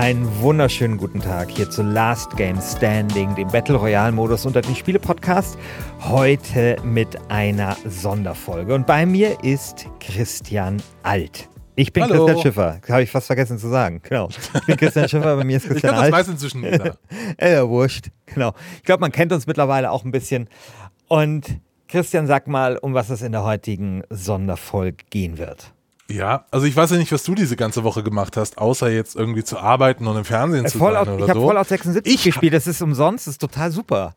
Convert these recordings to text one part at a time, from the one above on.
Einen wunderschönen guten Tag hier zu Last Game Standing, dem Battle Royale Modus unter den Spiele Podcast. Heute mit einer Sonderfolge. Und bei mir ist Christian Alt. Ich bin Hallo. Christian Schiffer. Habe ich fast vergessen zu sagen. Genau. Ich bin Christian Schiffer, bei mir ist Christian ich Alt. Ich weiß inzwischen jeder. ja, wurscht. Genau. Ich glaube, man kennt uns mittlerweile auch ein bisschen. Und Christian, sag mal, um was es in der heutigen Sonderfolge gehen wird. Ja, also ich weiß ja nicht, was du diese ganze Woche gemacht hast, außer jetzt irgendwie zu arbeiten und im Fernsehen äh, zu sein oder ich so. Ich habe Fallout 76 ich gespielt, das ist umsonst, das ist total super.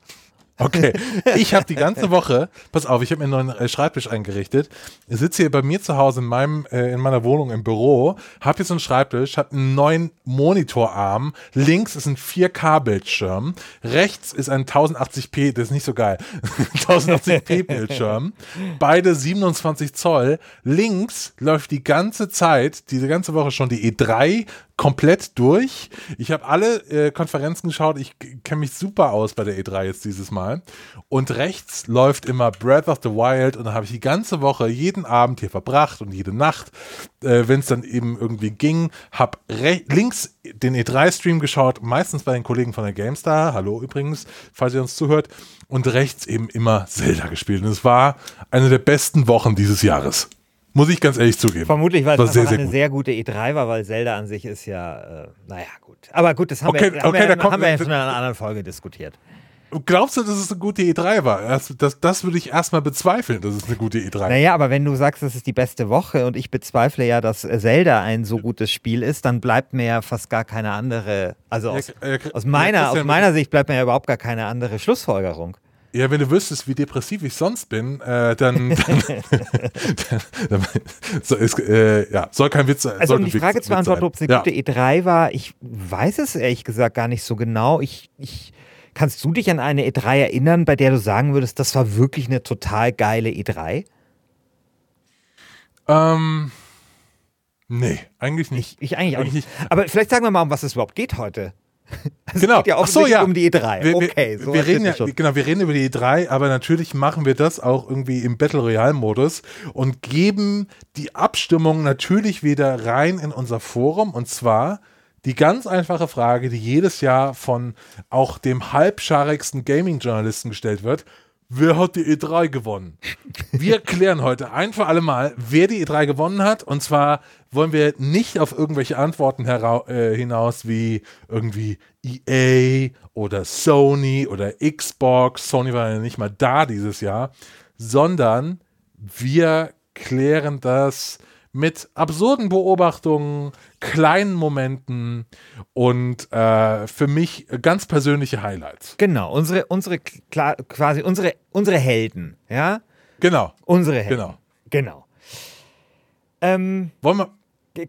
Okay, ich habe die ganze Woche, pass auf, ich habe mir einen neuen äh, Schreibtisch eingerichtet. Ich sitze hier bei mir zu Hause in meinem äh, in meiner Wohnung im Büro, habe jetzt einen Schreibtisch, habe einen neuen Monitorarm. Links ist ein 4K-Bildschirm, rechts ist ein 1080p, das ist nicht so geil, 1080p-Bildschirm. Beide 27 Zoll. Links läuft die ganze Zeit, diese ganze Woche schon die E3 komplett durch. Ich habe alle äh, Konferenzen geschaut. Ich kenne mich super aus bei der E3 jetzt dieses Mal. Und rechts läuft immer Breath of the Wild und da habe ich die ganze Woche jeden Abend hier verbracht und jede Nacht, äh, wenn es dann eben irgendwie ging, habe links den E3-Stream geschaut, meistens bei den Kollegen von der GameStar. Hallo übrigens, falls ihr uns zuhört. Und rechts eben immer Zelda gespielt. Und es war eine der besten Wochen dieses Jahres. Muss ich ganz ehrlich zugeben. Vermutlich, weil es sehr, sehr eine gut. sehr gute E3 war, weil Zelda an sich ist ja, äh, naja, gut. Aber gut, das haben okay, wir, haben okay, wir, haben wir ja schon in einer anderen Folge diskutiert. Glaubst du, dass es eine gute E3 war? Das, das, das würde ich erstmal bezweifeln, dass es eine gute E3 war. Naja, aber wenn du sagst, das ist die beste Woche und ich bezweifle ja, dass Zelda ein so gutes Spiel ist, dann bleibt mir ja fast gar keine andere, also aus, ja, ja, aus meiner, aus meiner Sicht bleibt mir ja überhaupt gar keine andere Schlussfolgerung. Ja, wenn du wüsstest, wie depressiv ich sonst bin, äh, dann, dann, dann, so ist, äh, ja, soll kein Witz sein. Also um die Frage zu beantworten, ob es eine ja. gute E3 war, ich weiß es ehrlich gesagt gar nicht so genau. Ich, ich, kannst du dich an eine E3 erinnern, bei der du sagen würdest, das war wirklich eine total geile E3? Ähm, nee, eigentlich nicht. Ich, ich eigentlich, eigentlich nicht. nicht. Aber vielleicht sagen wir mal, um was es überhaupt geht heute. Es genau. geht ja auch so, ja. um die E3. Wir, okay, so wir reden ja, schon. genau, wir reden über die E3, aber natürlich machen wir das auch irgendwie im Battle Royale Modus und geben die Abstimmung natürlich wieder rein in unser Forum und zwar die ganz einfache Frage, die jedes Jahr von auch dem halbscharigsten Gaming-Journalisten gestellt wird. Wer hat die E3 gewonnen? Wir klären heute ein für alle Mal, wer die E3 gewonnen hat. Und zwar wollen wir nicht auf irgendwelche Antworten äh, hinaus wie irgendwie EA oder Sony oder Xbox. Sony war ja nicht mal da dieses Jahr, sondern wir klären das mit absurden Beobachtungen, kleinen Momenten und äh, für mich ganz persönliche Highlights. Genau, unsere, unsere quasi unsere, unsere Helden, ja? Genau. Unsere Helden. Genau. Genau. Ähm, Wollen wir.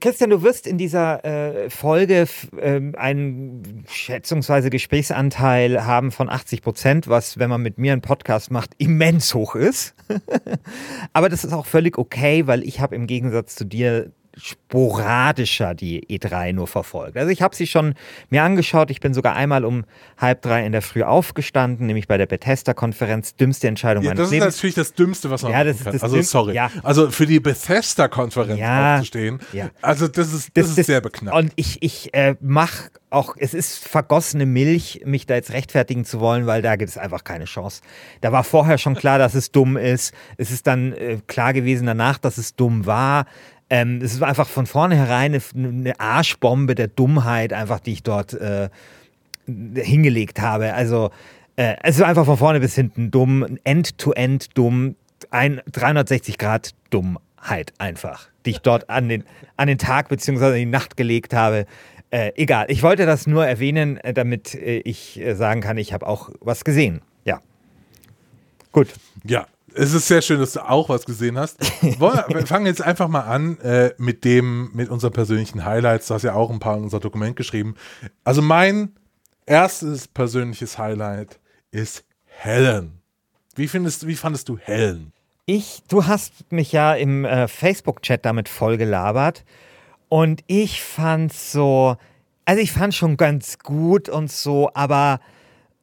Christian, du wirst in dieser äh, Folge ähm, einen schätzungsweise Gesprächsanteil haben von 80 Prozent, was, wenn man mit mir einen Podcast macht, immens hoch ist. Aber das ist auch völlig okay, weil ich habe im Gegensatz zu dir sporadischer die E3 nur verfolgt. Also ich habe sie schon mir angeschaut. Ich bin sogar einmal um halb drei in der Früh aufgestanden, nämlich bei der Bethesda-Konferenz. Dümmste Entscheidung ja, meines Lebens. Das ist natürlich das Dümmste, was man ja, das ist kann. Also sorry. Ja. Also für die Bethesda-Konferenz ja, aufzustehen, ja. also das ist, das, das ist das, sehr beknackt. Und ich, ich äh, mache auch, es ist vergossene Milch, mich da jetzt rechtfertigen zu wollen, weil da gibt es einfach keine Chance. Da war vorher schon klar, dass es dumm ist. Es ist dann äh, klar gewesen danach, dass es dumm war. Ähm, es war einfach von vornherein eine, Arschbombe der Dummheit, einfach, die ich dort äh, hingelegt habe. Also äh, es war einfach von vorne bis hinten dumm, end-to-end -end dumm, ein 360 Grad Dummheit einfach, die ich dort an den, an den Tag bzw. die Nacht gelegt habe. Äh, egal, ich wollte das nur erwähnen, äh, damit äh, ich äh, sagen kann, ich habe auch was gesehen. Ja. Gut. Ja, es ist sehr schön, dass du auch was gesehen hast. wir fangen jetzt einfach mal an äh, mit dem, mit unseren persönlichen Highlights. Du hast ja auch ein paar in unser Dokument geschrieben. Also mein erstes persönliches Highlight ist Helen. Wie findest, wie fandest du Helen? Ich, du hast mich ja im äh, Facebook-Chat damit vollgelabert und ich fand so, also ich fand schon ganz gut und so, aber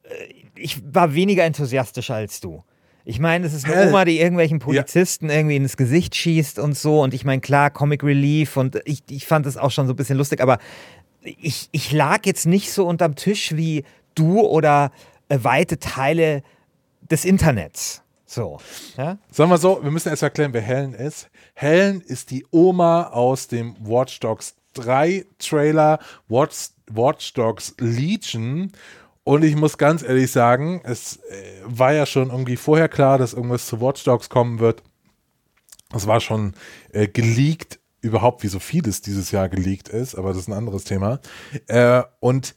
äh, ich war weniger enthusiastisch als du. Ich meine, es ist eine Oma, die irgendwelchen Polizisten ja. irgendwie ins Gesicht schießt und so. Und ich meine, klar, Comic Relief und ich, ich fand das auch schon so ein bisschen lustig, aber ich, ich lag jetzt nicht so unterm Tisch wie du oder weite Teile des Internets. So. Ja? Sagen wir so, wir müssen erst erklären, wer Helen ist. Helen ist die Oma aus dem Watch Dogs 3 Trailer, Watch, Watch Dogs Legion. Und ich muss ganz ehrlich sagen, es äh, war ja schon irgendwie vorher klar, dass irgendwas zu Watch Dogs kommen wird. Es war schon äh, geleakt, überhaupt wie so vieles dieses Jahr geleakt ist, aber das ist ein anderes Thema. Äh, und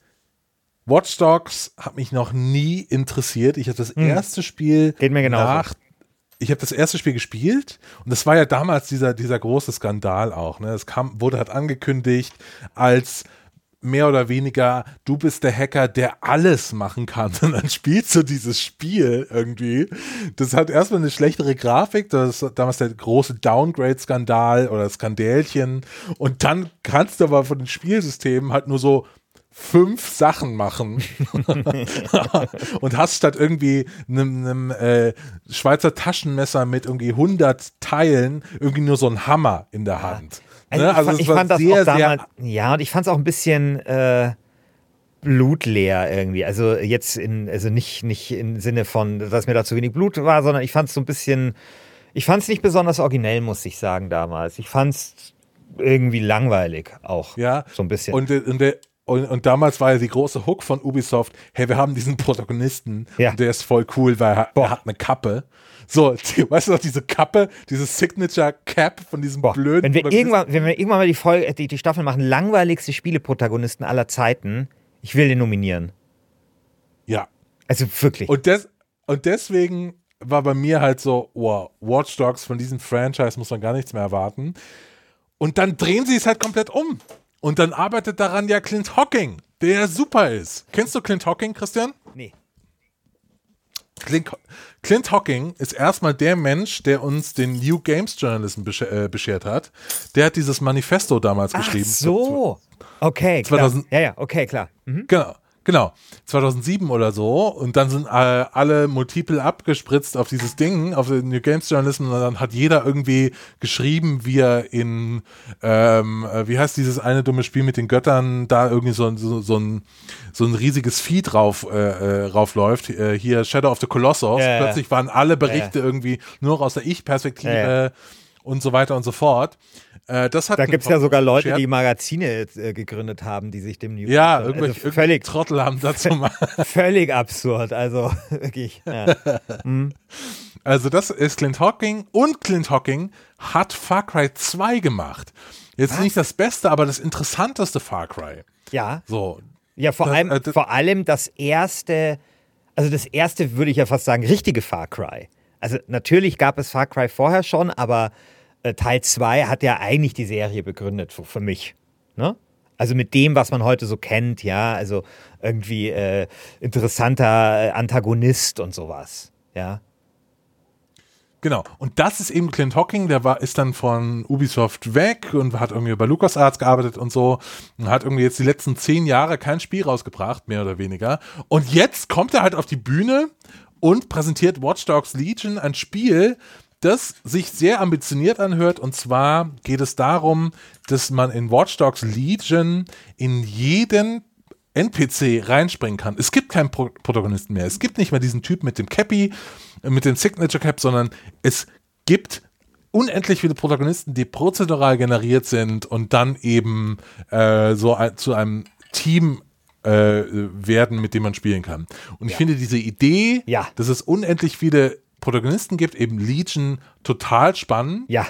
Watch Dogs hat mich noch nie interessiert. Ich habe das hm. erste Spiel Geht mir genau nach ich habe das erste Spiel gespielt und das war ja damals dieser, dieser große Skandal auch. Ne? Es kam, wurde halt angekündigt als mehr oder weniger, du bist der Hacker, der alles machen kann. Und dann spielst du dieses Spiel irgendwie. Das hat erstmal eine schlechtere Grafik, das ist damals der große Downgrade-Skandal oder Skandälchen. Und dann kannst du aber von den Spielsystemen halt nur so fünf Sachen machen und hast statt irgendwie einem, einem äh, Schweizer Taschenmesser mit irgendwie 100 Teilen irgendwie nur so ein Hammer in der Hand. Also, ne? also ich, fand, ich fand sehr, das auch damals, ja, und ich fand es auch ein bisschen äh, blutleer irgendwie. Also jetzt in, also nicht, nicht im Sinne von, dass mir da zu wenig Blut war, sondern ich fand es so ein bisschen, ich fand es nicht besonders originell, muss ich sagen, damals. Ich fand es irgendwie langweilig auch. Ja. So ein bisschen. Und, und der und, und, damals war ja die große Hook von Ubisoft, hey, wir haben diesen Protagonisten ja. und der ist voll cool, weil er, er, hat eine Kappe. So, die, weißt du noch, diese Kappe, diese Signature Cap von diesem Boah. blöden wenn wir irgendwann, Wenn wir irgendwann mal die, Folge, die, die Staffel machen, langweiligste Spieleprotagonisten aller Zeiten, ich will den nominieren. Ja. Also wirklich. Und, des, und deswegen war bei mir halt so, wow, Watch Dogs von diesem Franchise muss man gar nichts mehr erwarten. Und dann drehen sie es halt komplett um. Und dann arbeitet daran ja Clint Hocking, der super ist. Kennst du Clint Hocking, Christian? Nee. Clint, Clint Hocking ist erstmal der Mensch, der uns den New Games Journalism äh, beschert hat. Der hat dieses Manifesto damals Ach geschrieben. so. Okay, 2000, klar. Ja, ja, okay, klar. Mhm. Genau. Genau, 2007 oder so. Und dann sind äh, alle Multiple abgespritzt auf dieses Ding, auf den New Games Journalism. Und dann hat jeder irgendwie geschrieben, wie er in, ähm, äh, wie heißt dieses eine dumme Spiel mit den Göttern, da irgendwie so, so, so, ein, so ein riesiges Vieh drauf äh, äh, raufläuft. Äh, hier Shadow of the Colossus. Ja, Plötzlich waren alle Berichte ja, irgendwie nur aus der Ich-Perspektive und so weiter und so fort. Äh, das hat da gibt es ja sogar Leute, die Magazine äh, gegründet haben, die sich dem News. Ja, irgendwelche also völlig Trottel haben dazu mal. völlig absurd, also wirklich. Ja. Hm. Also, das ist Clint Hawking und Clint Hawking hat Far Cry 2 gemacht. Jetzt Was? nicht das Beste, aber das interessanteste Far Cry. Ja. So. Ja, vor, das, allem, äh, vor allem das erste, also das erste würde ich ja fast sagen, richtige Far Cry. Also natürlich gab es Far Cry vorher schon, aber Teil 2 hat ja eigentlich die Serie begründet für, für mich. Ne? Also mit dem, was man heute so kennt, ja, also irgendwie äh, interessanter äh, Antagonist und sowas, ja. Genau. Und das ist eben Clint Hocking, der war, ist dann von Ubisoft weg und hat irgendwie bei LucasArts gearbeitet und so und hat irgendwie jetzt die letzten zehn Jahre kein Spiel rausgebracht, mehr oder weniger. Und jetzt kommt er halt auf die Bühne und präsentiert Watch Dogs Legion, ein Spiel, das sich sehr ambitioniert anhört. Und zwar geht es darum, dass man in Watch Dogs Legion in jeden NPC reinspringen kann. Es gibt keinen Pro Protagonisten mehr. Es gibt nicht mehr diesen Typ mit dem Cappy, äh, mit dem Signature Cap, sondern es gibt unendlich viele Protagonisten, die prozedural generiert sind und dann eben äh, so ein, zu einem Team äh, werden, mit dem man spielen kann. Und ja. ich finde diese Idee, ja. dass es unendlich viele Protagonisten gibt, eben Legion, total spannend. Ja.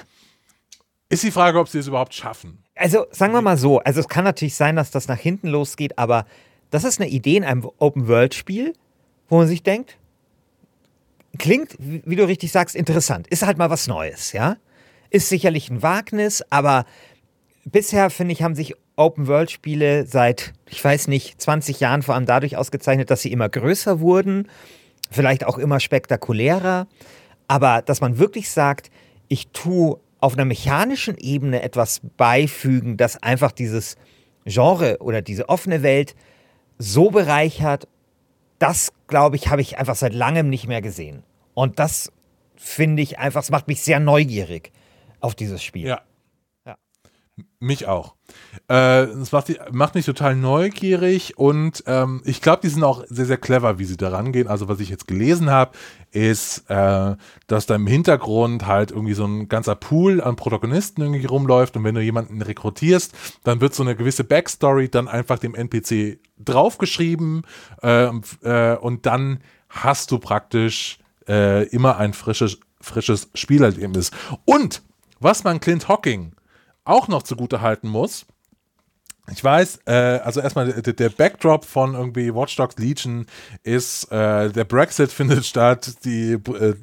Ist die Frage, ob sie es überhaupt schaffen. Also sagen wir mal so, also es kann natürlich sein, dass das nach hinten losgeht, aber das ist eine Idee in einem Open-World-Spiel, wo man sich denkt, klingt, wie du richtig sagst, interessant. Ist halt mal was Neues, ja? Ist sicherlich ein Wagnis, aber bisher, finde ich, haben sich Open-World-Spiele seit, ich weiß nicht, 20 Jahren vor allem dadurch ausgezeichnet, dass sie immer größer wurden vielleicht auch immer spektakulärer, aber dass man wirklich sagt, ich tue auf einer mechanischen Ebene etwas beifügen, das einfach dieses Genre oder diese offene Welt so bereichert, das, glaube ich, habe ich einfach seit langem nicht mehr gesehen. Und das finde ich einfach, es macht mich sehr neugierig auf dieses Spiel. Ja. Mich auch. Äh, das macht, die, macht, mich total neugierig und ähm, ich glaube, die sind auch sehr, sehr clever, wie sie da rangehen. Also, was ich jetzt gelesen habe, ist, äh, dass da im Hintergrund halt irgendwie so ein ganzer Pool an Protagonisten irgendwie rumläuft und wenn du jemanden rekrutierst, dann wird so eine gewisse Backstory dann einfach dem NPC draufgeschrieben äh, äh, und dann hast du praktisch äh, immer ein frisches, frisches Spielerlebnis. Und was man Clint Hocking auch noch zugute halten muss, ich weiß, äh, also erstmal der, der, Backdrop von irgendwie Watch Dogs Legion ist, äh, der Brexit findet statt, die äh,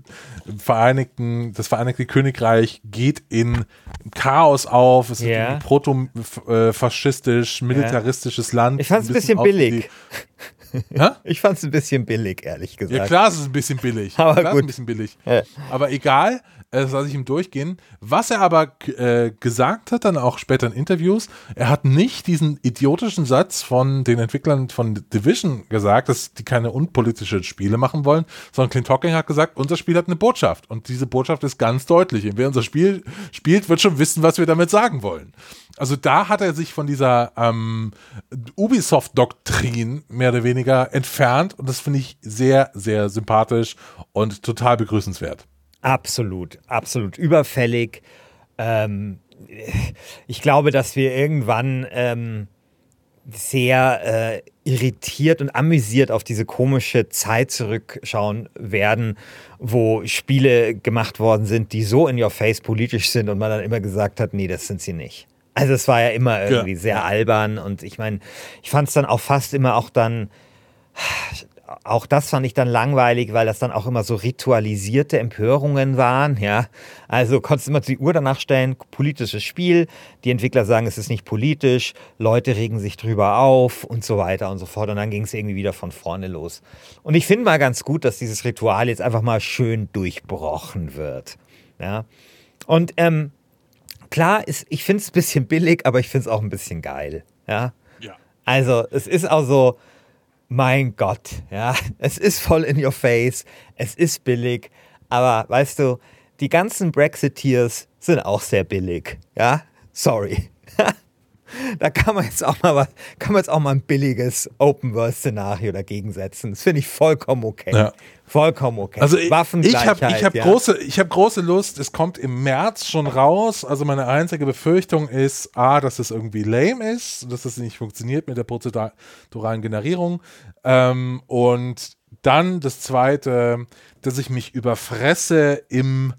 Vereinigten, das Vereinigte Königreich geht in Chaos auf, es yeah. ist ein proto-faschistisch, militaristisches yeah. Land. Ich fand es ein bisschen, bisschen billig. ich fand es ein bisschen billig, ehrlich gesagt. Ja, klar, es ist ein bisschen billig. Aber klar, gut. ein bisschen billig. Ja. Aber egal, das lasse ich ihm durchgehen. Was er aber äh, gesagt hat, dann auch später in Interviews, er hat nicht diesen idiotischen Satz von den Entwicklern von Division gesagt, dass die keine unpolitische Spiele machen wollen, sondern Clint Hocking hat gesagt, unser Spiel hat eine Botschaft. Und diese Botschaft ist ganz deutlich. Wer unser Spiel spielt, wird schon wissen, was wir damit sagen wollen. Also da hat er sich von dieser ähm, Ubisoft-Doktrin mehr oder weniger entfernt und das finde ich sehr, sehr sympathisch und total begrüßenswert. Absolut, absolut überfällig. Ähm, ich glaube, dass wir irgendwann ähm, sehr äh, irritiert und amüsiert auf diese komische Zeit zurückschauen werden, wo Spiele gemacht worden sind, die so in your face politisch sind und man dann immer gesagt hat, nee, das sind sie nicht. Also es war ja immer irgendwie ja. sehr albern und ich meine, ich fand es dann auch fast immer auch dann, auch das fand ich dann langweilig, weil das dann auch immer so ritualisierte Empörungen waren, ja. Also konntest du immer die Uhr danach stellen, politisches Spiel, die Entwickler sagen, es ist nicht politisch, Leute regen sich drüber auf und so weiter und so fort und dann ging es irgendwie wieder von vorne los. Und ich finde mal ganz gut, dass dieses Ritual jetzt einfach mal schön durchbrochen wird, ja. Und ähm, klar, ist, ich finde es ein bisschen billig, aber ich finde es auch ein bisschen geil. Ja? ja. Also, es ist auch so, mein Gott, ja, es ist voll in your face, es ist billig, aber weißt du, die ganzen Brexiteers sind auch sehr billig, ja, sorry. Da kann man jetzt auch mal was, kann man jetzt auch mal ein billiges Open-World-Szenario dagegen setzen. Das finde ich vollkommen okay. Ja. Vollkommen okay. Also ich, ich habe ich hab ja. große, hab große Lust, es kommt im März schon raus. Also meine einzige Befürchtung ist, A, dass es irgendwie lame ist, dass es nicht funktioniert mit der prozeduralen Generierung. Ähm, und dann das zweite, dass ich mich überfresse im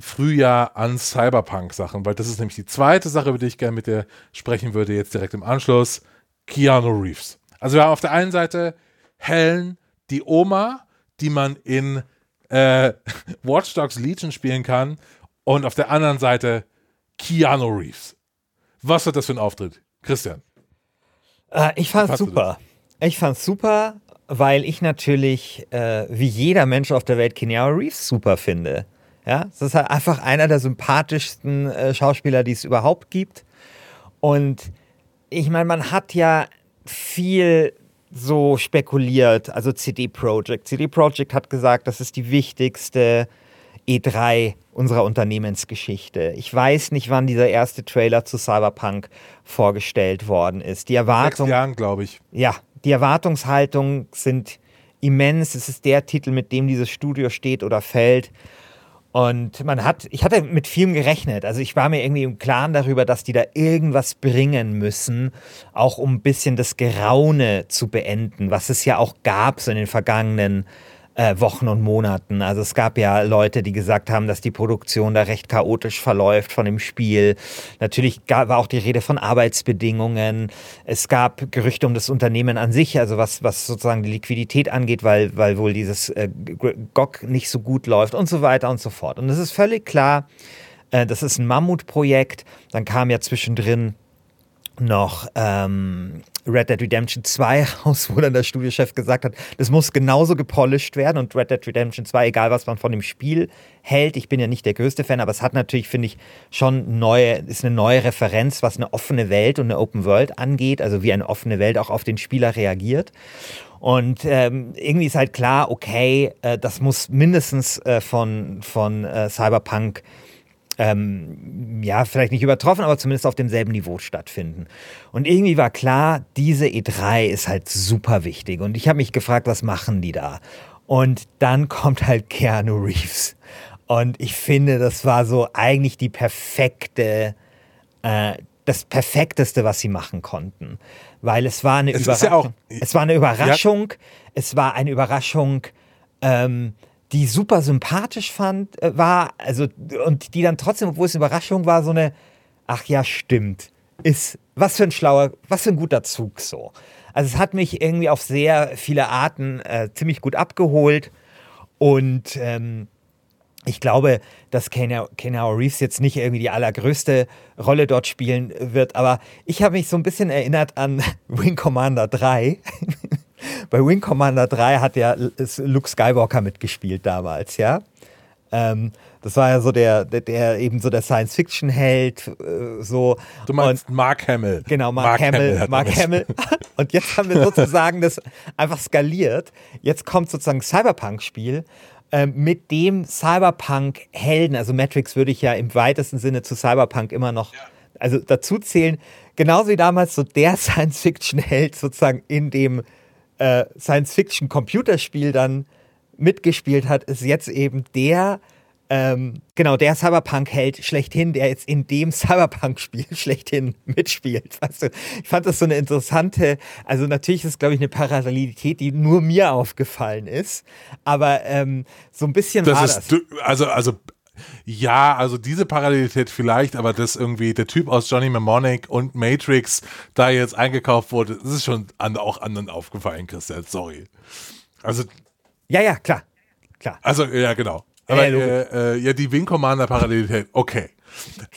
Frühjahr an Cyberpunk-Sachen, weil das ist nämlich die zweite Sache, über die ich gerne mit dir sprechen würde, jetzt direkt im Anschluss. Keanu Reeves. Also wir haben auf der einen Seite Helen, die Oma, die man in äh, Watch Dogs Legion spielen kann, und auf der anderen Seite Keanu Reeves. Was wird das für ein Auftritt? Christian. Äh, ich fand's super. Ich fand's super, weil ich natürlich, äh, wie jeder Mensch auf der Welt, Keanu Reeves super finde. Ja, das ist halt einfach einer der sympathischsten äh, Schauspieler, die es überhaupt gibt. Und ich meine, man hat ja viel so spekuliert, also CD Projekt. CD Projekt hat gesagt, das ist die wichtigste E3 unserer Unternehmensgeschichte. Ich weiß nicht, wann dieser erste Trailer zu Cyberpunk vorgestellt worden ist. Die Erwartung, Sechs Jahren, glaube ich. Ja, die Erwartungshaltungen sind immens. Es ist der Titel, mit dem dieses Studio steht oder fällt. Und man hat, ich hatte mit vielem gerechnet. Also ich war mir irgendwie im Klaren darüber, dass die da irgendwas bringen müssen, auch um ein bisschen das Geraune zu beenden, was es ja auch gab so in den vergangenen äh, Wochen und Monaten. Also es gab ja Leute, die gesagt haben, dass die Produktion da recht chaotisch verläuft von dem Spiel. Natürlich gab, war auch die Rede von Arbeitsbedingungen. Es gab Gerüchte um das Unternehmen an sich, also was, was sozusagen die Liquidität angeht, weil, weil wohl dieses äh, GOG nicht so gut läuft und so weiter und so fort. Und es ist völlig klar, äh, das ist ein Mammutprojekt. Dann kam ja zwischendrin noch ähm, Red Dead Redemption 2 raus, wo dann der Studiochef gesagt hat, das muss genauso gepolished werden und Red Dead Redemption 2, egal was man von dem Spiel hält, ich bin ja nicht der größte Fan, aber es hat natürlich, finde ich, schon neue, ist eine neue Referenz, was eine offene Welt und eine Open World angeht, also wie eine offene Welt auch auf den Spieler reagiert. Und ähm, irgendwie ist halt klar, okay, äh, das muss mindestens äh, von, von äh, Cyberpunk ähm, ja, vielleicht nicht übertroffen, aber zumindest auf demselben Niveau stattfinden. Und irgendwie war klar, diese E3 ist halt super wichtig. Und ich habe mich gefragt, was machen die da? Und dann kommt halt Keanu Reeves. Und ich finde, das war so eigentlich die perfekte, äh, das perfekteste, was sie machen konnten. Weil es war eine Es Überraschung. ja auch- es war eine Überraschung. Es war eine Überraschung, ähm, die super sympathisch fand, äh, war, also, und die dann trotzdem, obwohl es eine Überraschung war, so eine, ach ja, stimmt. Ist, was für ein schlauer, was für ein guter Zug so. Also es hat mich irgendwie auf sehr viele Arten äh, ziemlich gut abgeholt. Und ähm, ich glaube, dass Keanu Reeves jetzt nicht irgendwie die allergrößte Rolle dort spielen wird, aber ich habe mich so ein bisschen erinnert an Wing Commander 3. Bei Wing Commander 3 hat ja Luke Skywalker mitgespielt damals, ja. Ähm, das war ja so der, der, der eben so der Science-Fiction-Held, äh, so. Du meinst Mark Hamill. Genau, Mark, Hamill. hat Mark Hamill. Und jetzt haben wir sozusagen das einfach skaliert. Jetzt kommt sozusagen ein Cyberpunk-Spiel ähm, mit dem Cyberpunk-Helden. Also Matrix würde ich ja im weitesten Sinne zu Cyberpunk immer noch also dazu zählen. Genauso wie damals so der Science-Fiction-Held sozusagen in dem äh, Science-Fiction-Computerspiel dann mitgespielt hat, ist jetzt eben der, ähm, genau, der Cyberpunk-Held schlechthin, der jetzt in dem Cyberpunk-Spiel schlechthin mitspielt. Weißt du? Ich fand das so eine interessante, also natürlich ist, glaube ich, eine Parallelität, die nur mir aufgefallen ist, aber ähm, so ein bisschen war Das das. ist, du- also, also, ja, also diese Parallelität vielleicht, aber dass irgendwie der Typ aus Johnny Mnemonic und Matrix da jetzt eingekauft wurde, das ist schon an, auch anderen aufgefallen, Christian, sorry. Also, Ja, ja, klar, klar. also, ja, genau. Aber, äh, äh, ja, die Wing Commander Parallelität, okay.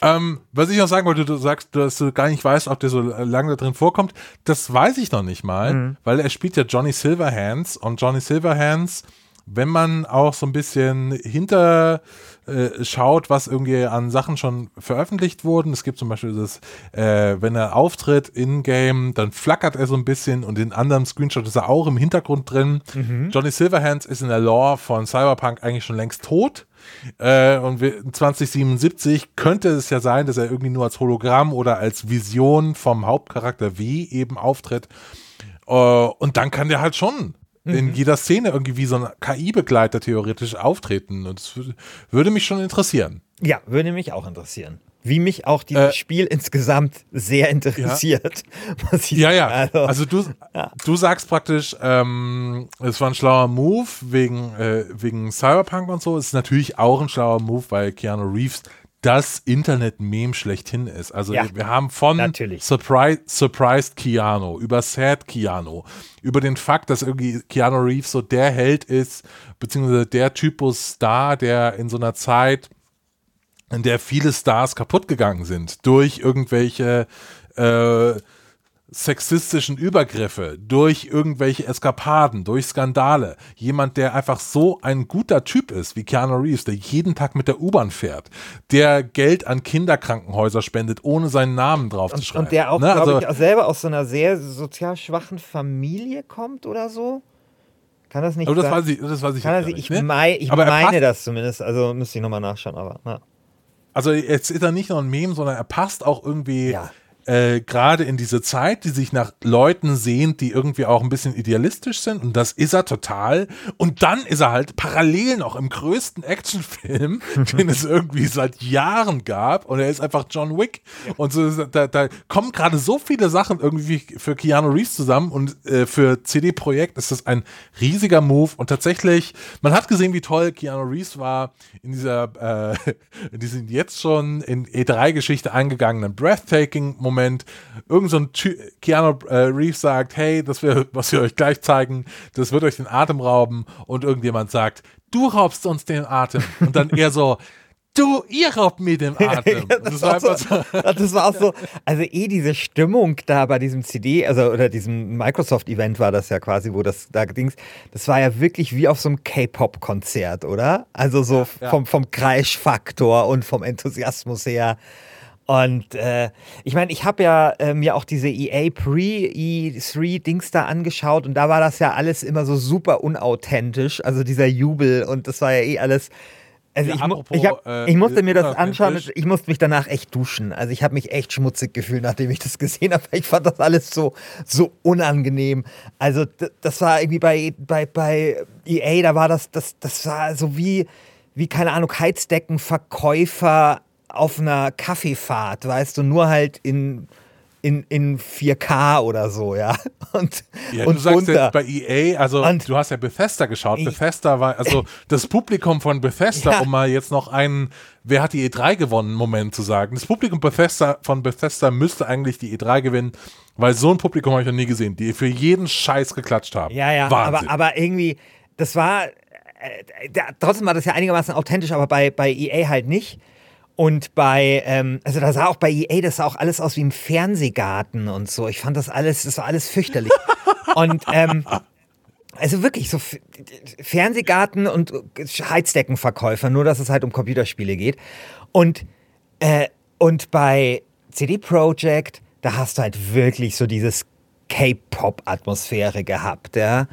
Ähm, was ich noch sagen wollte, du sagst, dass du gar nicht weißt, ob der so lange da drin vorkommt. Das weiß ich noch nicht mal, Mhm. weil er spielt ja Johnny Silverhands und Johnny Silverhands, wenn man auch so ein bisschen hinter äh, schaut, was irgendwie an Sachen schon veröffentlicht wurden. Es gibt zum Beispiel das, äh, wenn er auftritt in-game, dann flackert er so ein bisschen und in anderem Screenshot ist er auch im Hintergrund drin. Johnny Silverhands ist in der Lore von Cyberpunk eigentlich schon längst tot. Äh, und wir, 2077 könnte es ja sein, dass er irgendwie nur als Hologramm oder als Vision vom Hauptcharakter V eben auftritt. Äh, und dann kann der halt schon in jeder Szene irgendwie wie so ein KI-Begleiter theoretisch auftreten. Und das würde, mich schon interessieren. Ja, würde mich auch interessieren. Wie mich auch dieses Äh, Spiel insgesamt sehr interessiert. ich Ja, ja. sagen. Also, du, du sagst praktisch, ähm, es war ein schlauer Move wegen, äh, wegen Cyberpunk und so. Es ist natürlich auch ein schlauer Move, weil Keanu Reeves das Internet-Meme schlechthin ist. Also Ja, wir haben von natürlich. Surprise, Surprised Keanu, über Sad Keanu, über den Fakt, dass irgendwie Keanu Reeves so der Held ist, beziehungsweise der Typus Star, der in so einer Zeit in der viele Stars kaputt gegangen sind durch irgendwelche äh, sexistischen Übergriffe, durch irgendwelche Eskapaden, durch Skandale. Jemand, der einfach so ein guter Typ ist, wie Keanu Reeves, der jeden Tag mit der U-Bahn fährt, der Geld an Kinderkrankenhäuser spendet, ohne seinen Namen drauf zu und, schreiben. und der auch, Ne, glaube also, ich, auch selber aus so einer sehr sozial schwachen Familie kommt oder so. Kann das nicht aber das sein? weiß ich, das weiß ich, Kann das, gar ich nicht, ne? mei ich meine das zumindest, also müsste ich nochmal nachschauen, aber na. Also jetzt ist er nicht nur ein Meme, sondern er passt auch irgendwie Ja. Äh, gerade in diese Zeit, die sich nach Leuten sehnt, die irgendwie auch ein bisschen idealistisch sind. Und das ist er total. Und dann ist er halt parallel noch im größten Actionfilm, den es irgendwie seit Jahren gab. Und er ist einfach John Wick. Und so, da, da kommen gerade so viele Sachen irgendwie für Keanu Reeves zusammen. Und äh, für CD Projekt ist das ein riesiger Move. Und tatsächlich, man hat gesehen, wie toll Keanu Reeves war in dieser, äh, in diesem jetzt schon in E3-Geschichte eingegangenen Breathtaking-Moment. Irgend so ein Keanu äh, Reeves sagt, hey, das wir, was wir euch gleich zeigen, das wird euch den Atem rauben. Und irgendjemand sagt, du raubst uns den Atem. Und dann eher so, du, ihr raubt mir den Atem. Und das war war so, das war auch so, also eh diese Stimmung da bei diesem CD, also oder diesem Microsoft-Event war das ja quasi, wo das da ging's, das war ja wirklich wie auf so einem K-Pop-Konzert, oder? Also so ja. vom, vom Kreischfaktor und vom Enthusiasmus her. Und äh, ich meine, ich habe ja äh, mir auch diese EA Pre-E3-Dings da angeschaut und da war das ja alles immer so super unauthentisch, also dieser Jubel und das war ja eh alles Also ja, ich, apropos, ich, hab, äh, ich, musste mir das anschauen, ich musste mich danach echt duschen. Also ich habe mich echt schmutzig gefühlt, nachdem ich das gesehen habe. Ich fand das alles so, so unangenehm. Also das war irgendwie bei, bei, bei EA, da war das, das, das war so wie, wie, keine Ahnung, Heizdeckenverkäufer auf einer Kaffeefahrt, weißt du, nur halt in in, in 4K oder so, ja. Und, ja, und du sagst runter. jetzt bei EA, also und du hast ja Bethesda geschaut. Bethesda war, also das Publikum von Bethesda, ja. um mal jetzt noch einen, wer hat die E3 gewonnen, Moment zu sagen. Das Publikum Bethesda, von Bethesda müsste eigentlich die E3 gewinnen, weil so ein Publikum habe ich noch nie gesehen, die für jeden Scheiß geklatscht haben. Ja, ja, aber, aber irgendwie, das war, äh, trotzdem war das ja einigermaßen authentisch, aber bei, bei EA halt nicht. Und bei, ähm, also da sah auch bei EA, das sah auch alles aus wie im Fernsehgarten und so. Ich fand das alles, das war alles fürchterlich. und ähm, also wirklich so Fernsehgarten und Heizdeckenverkäufer, nur dass es halt um Computerspiele geht. Und, äh, und bei CD Projekt, da hast du halt wirklich so dieses K-Pop-Atmosphäre gehabt, ja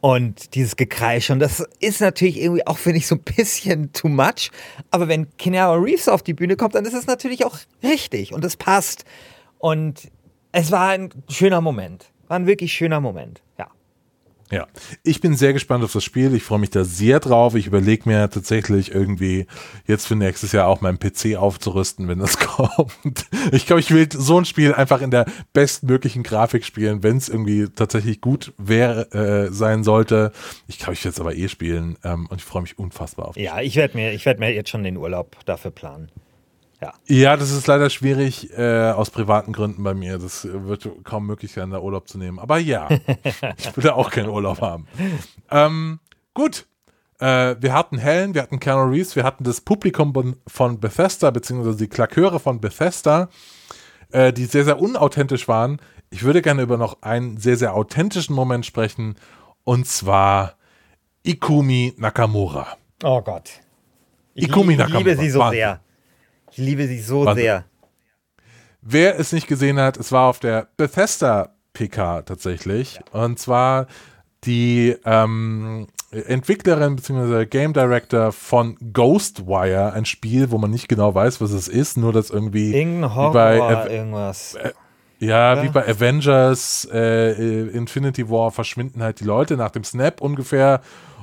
und dieses Gekreisch. Und das ist natürlich irgendwie auch, finde ich, so ein bisschen too much. Aber wenn Keanu Reeves auf die Bühne kommt, dann ist es natürlich auch richtig und es passt. Und es war ein schöner Moment. War ein wirklich schöner Moment. Ja. Ich bin sehr gespannt auf das Spiel. Ich freue mich da sehr drauf. Ich überlege mir tatsächlich irgendwie jetzt für nächstes Jahr auch meinen PC aufzurüsten, wenn das kommt. Ich glaube, ich will so ein Spiel einfach in der bestmöglichen Grafik spielen, wenn es irgendwie tatsächlich gut wäre, äh, sein sollte. Ich glaube, ich werde es aber eh spielen ähm, und ich freue mich unfassbar auf. Ja, ich werde mir, werd mir jetzt schon den Urlaub dafür planen. Ja. ja, das ist leider schwierig äh, aus privaten Gründen bei mir. Das wird kaum möglich sein, da Urlaub zu nehmen. Aber ja, ich will da auch keinen Urlaub haben. Ähm, gut. Äh, wir hatten Helen, wir hatten Keanu Reeves, wir hatten das Publikum von Bethesda, beziehungsweise die Klaköre von Bethesda, äh, die sehr, sehr unauthentisch waren. Ich würde gerne über noch einen sehr, sehr authentischen Moment sprechen. Und zwar Ikumi Nakamura. Oh Gott. Ich Ikumi liebe, Nakamura. Ich liebe sie so Wahnsinn. sehr. Ich liebe sie so Warte. sehr. Wer es nicht gesehen hat, es war auf der Bethesda PK tatsächlich. Ja. Und zwar die ähm, Entwicklerin bzw. Game Director von Ghostwire, ein Spiel, wo man nicht genau weiß, was es ist, nur dass irgendwie Irgendein Horror, bei, irgendwas. Äh, ja, ja, wie bei Avengers, äh, Infinity War verschwinden halt die Leute nach dem Snap ungefähr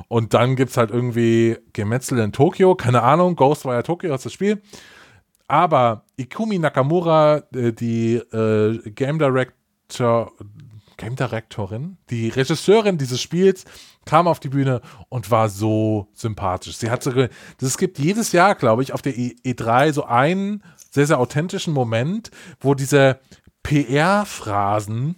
und dann gibt es halt irgendwie Gemetzel in Tokio, keine Ahnung, Ghostwire Tokio ist das Spiel aber Ikumi Nakamura, äh, die äh, Game Director, Game Directorin, die Regisseurin dieses Spiels, kam auf die Bühne und war so sympathisch. Sie hatte, es gibt jedes Jahr, glaube ich, auf der E3 so einen sehr, sehr authentischen Moment, wo diese PR-Phrasen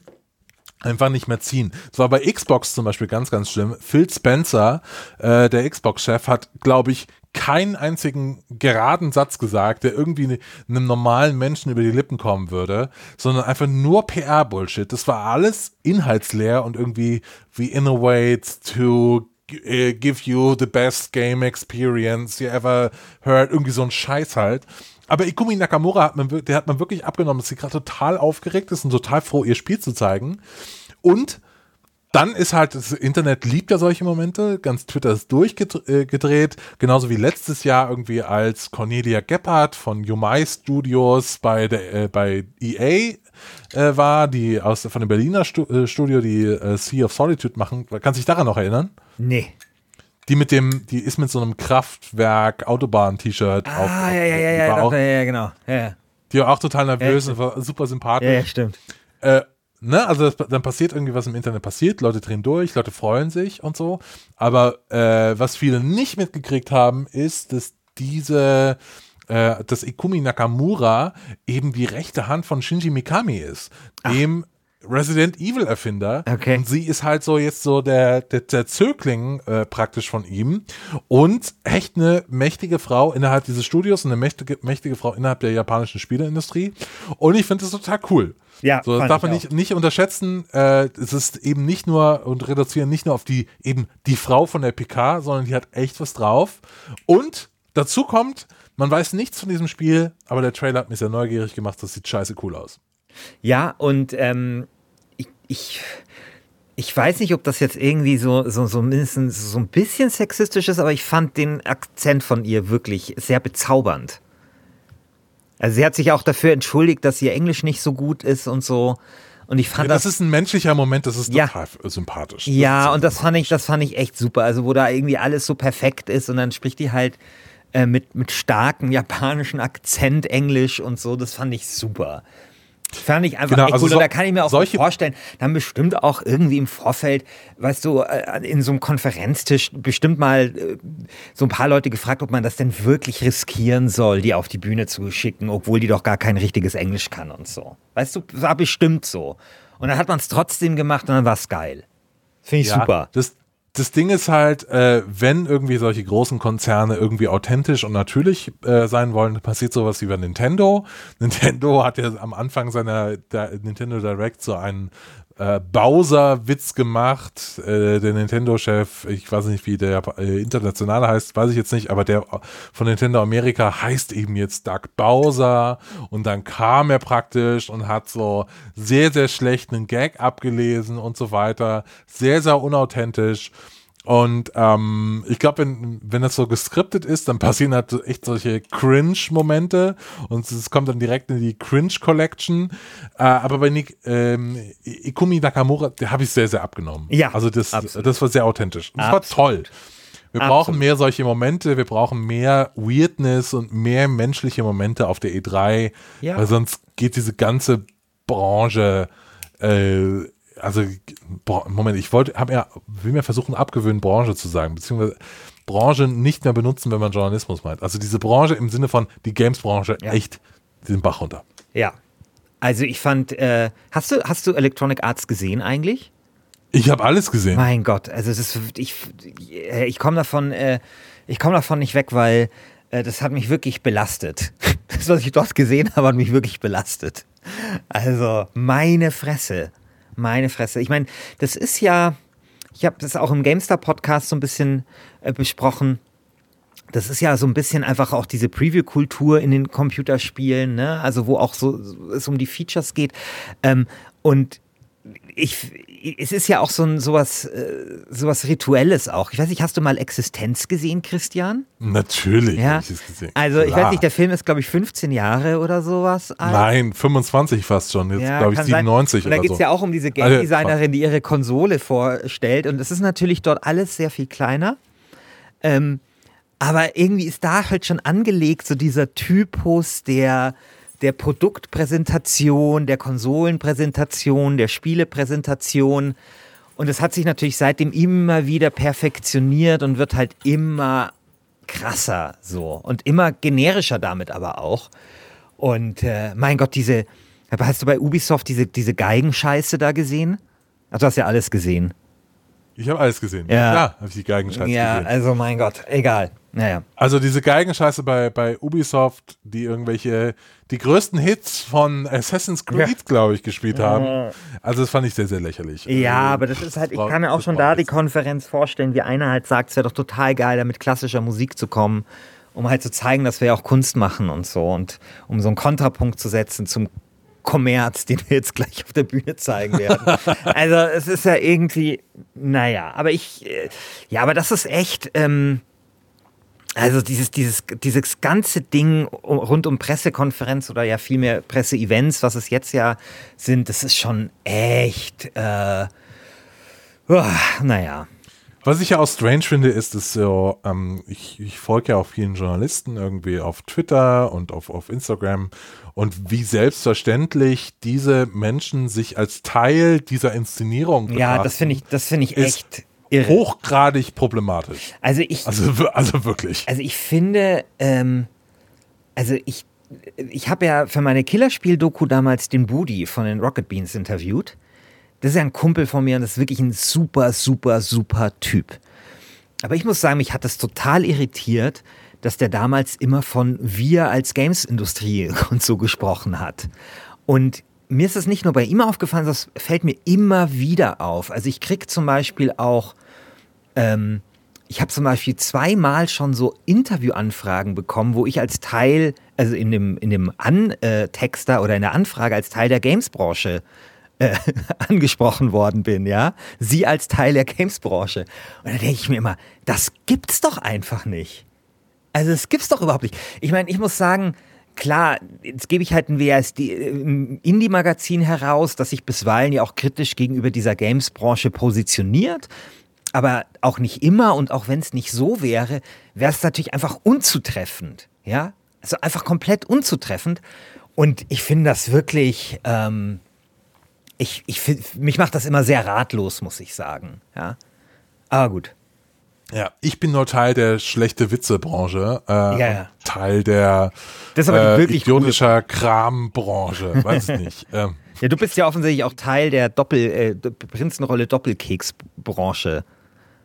einfach nicht mehr ziehen. Das war bei Xbox zum Beispiel ganz, ganz schlimm. Phil Spencer, äh, der Xbox-Chef, hat, glaube ich, keinen einzigen geraden Satz gesagt, der irgendwie ne, einem normalen Menschen über die Lippen kommen würde, sondern einfach nur PR-Bullshit. Das war alles inhaltsleer und irgendwie we innovate to uh, give you the best game experience you ever heard. Irgendwie so ein Scheiß halt. Aber Ikumi Nakamura hat man, der hat man wirklich abgenommen, dass sie gerade total aufgeregt ist und total froh, ihr Spiel zu zeigen. Und dann ist halt, das Internet liebt ja solche Momente, ganz Twitter ist durchgedreht, genauso wie letztes Jahr irgendwie als Cornelia Gebhardt von Yumai Studios bei, der, äh, bei EA äh, war, die aus von dem Berliner äh, Studio, die äh, Sea of Solitude machen. Kannst du dich daran noch erinnern? Nee. Die mit dem, die ist mit so einem Kraftwerk Autobahn-T-Shirt ah, auf. Ah, ja, ja, ja, ja, auch, ja, ja, genau. Ja, Die war auch total nervös und war super sympathisch. Ja, stimmt. Äh, ne, also das, dann passiert irgendwie was im Internet passiert, Leute drehen durch, Leute freuen sich und so. Aber äh, was viele nicht mitgekriegt haben, ist, dass diese äh, dass Ikumi Nakamura eben die rechte Hand von Shinji Mikami ist, dem Resident Evil Erfinder. Okay. Und sie ist halt so jetzt so der, der, der Zögling äh, praktisch von ihm und echt eine mächtige Frau innerhalb dieses Studios und eine mächtige, mächtige Frau innerhalb der japanischen Spieleindustrie. Und ich finde das total cool. Ja, so, das darf man nicht, nicht unterschätzen. Äh, es ist eben nicht nur und reduzieren nicht nur auf die eben die Frau von der PK, sondern die hat echt was drauf. Und dazu kommt, man weiß nichts von diesem Spiel, aber der Trailer hat mich sehr neugierig gemacht. Das sieht scheiße cool aus. Ja, und ähm, ich, ich weiß nicht, ob das jetzt irgendwie so, so, so mindestens so ein bisschen sexistisch ist, aber ich fand den Akzent von ihr wirklich sehr bezaubernd. Also sie hat sich auch dafür entschuldigt, dass ihr Englisch nicht so gut ist und so. Und ich fand ja, das, das, ist ein menschlicher Moment, das ist ja, total sympathisch. Ja, und das fand ich, das fand ich echt super. Also wo da irgendwie alles so perfekt ist und dann spricht die halt äh, mit mit starkem japanischen Akzent Englisch und so. Das fand ich super. Fand ich einfach genau, echt also cool. So, da kann ich mir auch vorstellen, dann bestimmt auch irgendwie im Vorfeld, weißt du, äh, in so einem Konferenztisch bestimmt mal äh, so ein paar Leute gefragt, ob man das denn wirklich riskieren soll, die auf die Bühne zu schicken, obwohl die doch gar kein richtiges Englisch kann und so. Weißt du, war bestimmt so. Und dann hat man es trotzdem gemacht und dann war es geil. Finde ich ja, super. Das, das Ding ist halt, äh, wenn irgendwie solche großen Konzerne irgendwie authentisch und natürlich äh, sein wollen, passiert sowas wie bei Nintendo. Nintendo hat ja am Anfang seiner Nintendo Direct so einen äh, Bowser-Witz gemacht. Äh, der Nintendo-Chef, ich weiß nicht, wie der äh, internationale heißt, weiß ich jetzt nicht, aber der von Nintendo Amerika heißt eben jetzt Doug Bowser. Und dann kam er praktisch und hat so sehr, sehr schlecht einen Gag abgelesen und so weiter. Sehr, sehr unauthentisch. Und ähm, ich glaube, wenn, wenn das so geskriptet ist, dann passieren halt echt solche Cringe-Momente und es kommt dann direkt in die Cringe-Collection. Äh, aber bei Nick, ähm, Ikumi Nakamura, der habe ich sehr, sehr abgenommen. Ja. Also das, das war sehr authentisch. Das absolut. war toll. Wir absolut. brauchen mehr solche Momente, wir brauchen mehr Weirdness und mehr menschliche Momente auf der E3, ja. weil sonst geht diese ganze Branche äh, also Moment, ich wollte, habe ja, will mir versuchen abgewöhnen, Branche zu sagen, beziehungsweise Branche nicht mehr benutzen, wenn man Journalismus meint. Also diese Branche im Sinne von die Games-Branche ja. echt den Bach runter. Ja. Also ich fand, äh, hast du, hast du Electronic Arts gesehen eigentlich? Ich habe alles gesehen. Mein Gott, also das ich, äh, ich komme davon, äh, ich komme davon nicht weg, weil äh, das hat mich wirklich belastet. Das, was ich dort gesehen habe, hat mich wirklich belastet. Also meine Fresse. Meine Fresse. Ich meine, das ist ja, ich habe das auch im GameStar-Podcast so ein bisschen äh, besprochen. Das ist ja so ein bisschen einfach auch diese Preview-Kultur in den Computerspielen, ne? Also wo auch so es um die Features geht. Ähm, und ich, es ist ja auch so ein sowas, äh, sowas Rituelles auch. Ich weiß nicht, hast du mal Existenz gesehen, Christian? Natürlich ja? ich es gesehen. Also Klar. ich weiß nicht, der Film ist, glaube ich, 15 Jahre oder sowas alt. Nein, 25 fast schon. Jetzt ja, glaube ich 97 sein. Und da geht es so. ja auch um diese Game Designerin, die ihre Konsole vorstellt. Und es ist natürlich dort alles sehr viel kleiner. Ähm, aber irgendwie ist da halt schon angelegt, so dieser Typus, der der Produktpräsentation, der Konsolenpräsentation, der Spielepräsentation. Und es hat sich natürlich seitdem immer wieder perfektioniert und wird halt immer krasser so und immer generischer damit aber auch. Und äh, mein Gott, diese, hast du bei Ubisoft diese, diese Geigenscheiße da gesehen? Ach, du hast ja alles gesehen. Ich habe alles gesehen. Ja, ja habe ich die Geigenscheiße ja, gesehen. Ja, also mein Gott, egal. Naja. Also diese Geigenscheiße bei, bei Ubisoft, die irgendwelche, die größten Hits von Assassin's Creed, ja. glaube ich, gespielt haben. Also das fand ich sehr, sehr lächerlich. Ja, also, aber das ist halt, ich kann mir auch schon da die Konferenz vorstellen, wie einer halt sagt, es wäre doch total geil, da mit klassischer Musik zu kommen, um halt zu zeigen, dass wir auch Kunst machen und so und um so einen Kontrapunkt zu setzen zum Kommerz, den wir jetzt gleich auf der Bühne zeigen werden. also es ist ja irgendwie, naja, aber ich, äh, ja, aber das ist echt, ähm, also dieses, dieses, dieses ganze Ding rund um Pressekonferenz oder ja vielmehr Presseevents, was es jetzt ja sind, das ist schon echt, äh, uh, naja. Was ich ja auch strange finde, ist, dass so, ähm, ich, ich folge ja auch vielen Journalisten irgendwie auf Twitter und auf, auf Instagram und wie selbstverständlich diese Menschen sich als Teil dieser Inszenierung Ja, das finde ich, das finde ich echt irre. hochgradig problematisch. Also ich, also, also wirklich. Also ich finde, ähm, also ich, ich habe ja für meine Killerspiel-Doku damals den Budi von den Rocket Beans interviewt. Das ist ja ein Kumpel von mir und das ist wirklich ein super, super, super Typ. Aber ich muss sagen, mich hat das total irritiert, dass der damals immer von wir als Games-Industrie und so gesprochen hat. Und mir ist das nicht nur bei ihm aufgefallen, das fällt mir immer wieder auf. Also ich kriege zum Beispiel auch, ähm, ich habe zum Beispiel zweimal schon so Interviewanfragen bekommen, wo ich als Teil, also in dem, in dem Antexter oder in der Anfrage als Teil der Games-Branche äh, angesprochen worden bin, ja. Sie als Teil der Games-Branche. Und da denke ich mir immer, das gibt's doch einfach nicht. Also das gibt's doch überhaupt nicht. Ich meine, ich muss sagen, klar, jetzt gebe ich halt ein WSD, ein Indie-Magazin heraus, das sich bisweilen ja auch kritisch gegenüber dieser Games-Branche positioniert. Aber auch nicht immer und auch wenn es nicht so wäre, wäre es natürlich einfach unzutreffend. Ja, also einfach komplett unzutreffend. Und ich finde das wirklich, ähm, ich, ich mich macht das immer sehr ratlos, muss ich sagen. Ja, aber gut. Ja, ich bin nur Teil der schlechte Witze-Branche, äh, ja, ja. Teil der das ist aber äh, wirklich idiotischer Kram-Branche, weiß nicht. Ähm. Ja, du bist ja offensichtlich auch Teil der Doppel, äh, Prinzenrolle Doppelkeks-Branche.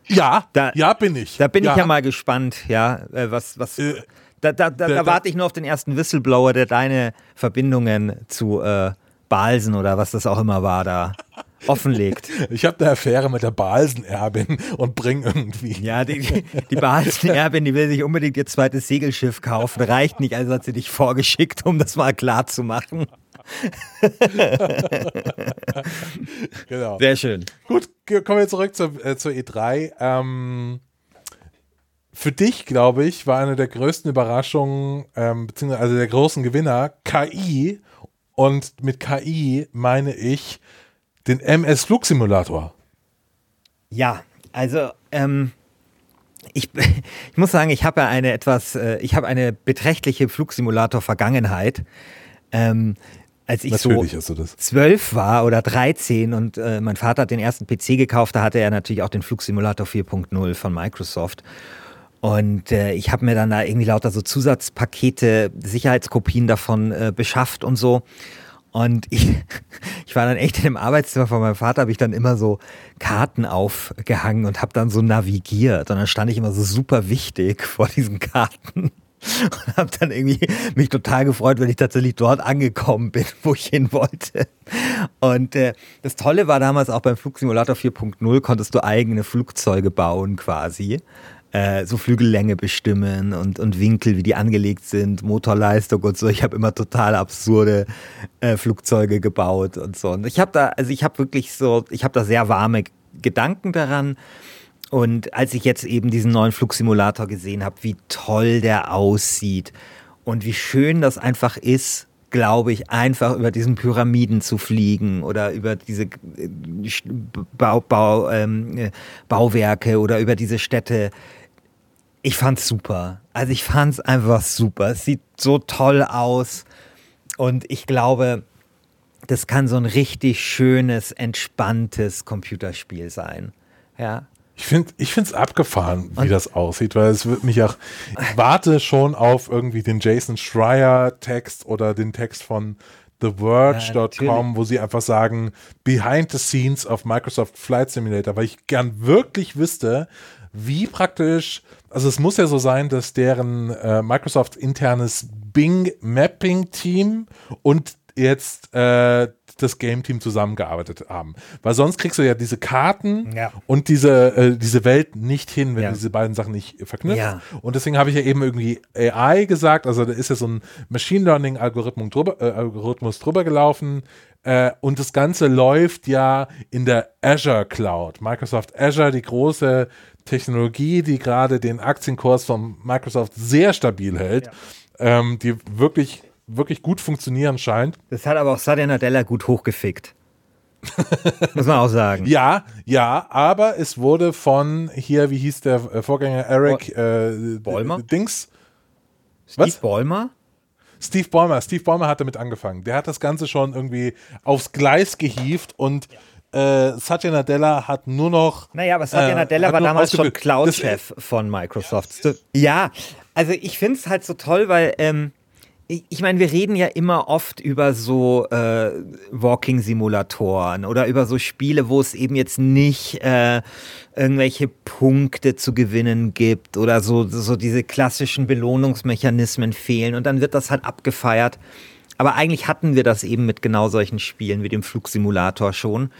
Ja, da, ja, bin ich. Da bin ja. ich ja mal gespannt, ja, äh, was, was. Äh, da, da, da, da, warte ich nur auf den ersten Whistleblower, der deine Verbindungen zu äh, Balsen oder was das auch immer war, da offenlegt. Ich habe eine Affäre mit der Balsenerbin und bring irgendwie. Ja, die, die Balsenerbin, die will sich unbedingt ihr zweites Segelschiff kaufen. Reicht nicht, also hat sie dich vorgeschickt, um das mal klar zu machen. genau. Sehr schön. Gut, kommen wir zurück zur, äh, zur E3. Ähm, für dich, glaube ich, war eine der größten Überraschungen, ähm, beziehungsweise also der großen Gewinner KI. Und mit KI meine ich den MS Flugsimulator. Ja, also ähm, ich, ich muss sagen, ich habe ja eine etwas, äh, ich habe eine beträchtliche Flugsimulator-Vergangenheit. Ähm, als ich natürlich so zwölf war oder 13 und äh, mein Vater hat den ersten PC gekauft, da hatte er natürlich auch den Flugsimulator 4.0 von Microsoft. Und äh, ich habe mir dann da irgendwie lauter so Zusatzpakete, Sicherheitskopien davon äh, beschafft und so. Und ich, ich war dann echt in dem Arbeitszimmer von meinem Vater, habe ich dann immer so Karten aufgehangen und habe dann so navigiert. Und dann stand ich immer so super wichtig vor diesen Karten und habe dann irgendwie mich total gefreut, wenn ich tatsächlich dort angekommen bin, wo ich hin wollte. Und äh, das Tolle war damals auch beim Flugsimulator 4.0 konntest du eigene Flugzeuge bauen quasi. Äh, so Flügellänge bestimmen und, und Winkel, wie die angelegt sind, Motorleistung und so. Ich habe immer total absurde äh, Flugzeuge gebaut und so. Und ich habe da, also ich habe wirklich so, ich habe da sehr warme Gedanken daran. Und als ich jetzt eben diesen neuen Flugsimulator gesehen habe, wie toll der aussieht und wie schön das einfach ist, glaube ich, einfach über diesen Pyramiden zu fliegen oder über diese äh, Bau, Bau, ähm, Bauwerke oder über diese Städte ich fand's super. Also ich fand's einfach super. Es sieht so toll aus. Und ich glaube, das kann so ein richtig schönes, entspanntes Computerspiel sein. Ja. Ich finde es abgefahren, wie Und das aussieht, weil es wird mich auch. Ich warte schon auf irgendwie den Jason Schreier-Text oder den Text von TheVerge.com, ja, wo sie einfach sagen, Behind the Scenes of Microsoft Flight Simulator, weil ich gern wirklich wüsste, wie praktisch, also es muss ja so sein, dass deren äh, Microsoft internes Bing Mapping Team und jetzt äh, das Game Team zusammengearbeitet haben. Weil sonst kriegst du ja diese Karten ja. und diese, äh, diese Welt nicht hin, wenn ja. du diese beiden Sachen nicht verknüpfst. Ja. Und deswegen habe ich ja eben irgendwie AI gesagt, also da ist ja so ein Machine Learning Algorithmus drüber, äh, Algorithmus drüber gelaufen. Äh, und das Ganze läuft ja in der Azure Cloud. Microsoft Azure, die große Technologie, die gerade den Aktienkurs von Microsoft sehr stabil hält, ja. ähm, die wirklich, wirklich gut funktionieren scheint. Das hat aber auch Satya Nadella gut hochgefickt. Muss man auch sagen. Ja, ja, aber es wurde von hier, wie hieß der äh, Vorgänger, Eric äh, Ballmer? Dings. Steve Was? Ballmer? Steve Ballmer. Steve Ballmer hat damit angefangen. Der hat das Ganze schon irgendwie aufs Gleis gehievt und ja äh, Satya Nadella hat nur noch. Naja, aber Satya äh, Nadella war damals schon Cloud-Chef von Microsoft. Ja, also ich finde es halt so toll, weil. Ähm, ich meine, wir reden ja immer oft über so äh, Walking-Simulatoren oder über so Spiele, wo es eben jetzt nicht äh, irgendwelche Punkte zu gewinnen gibt oder so, so diese klassischen Belohnungsmechanismen fehlen und dann wird das halt abgefeiert. Aber eigentlich hatten wir das eben mit genau solchen Spielen wie dem Flugsimulator schon.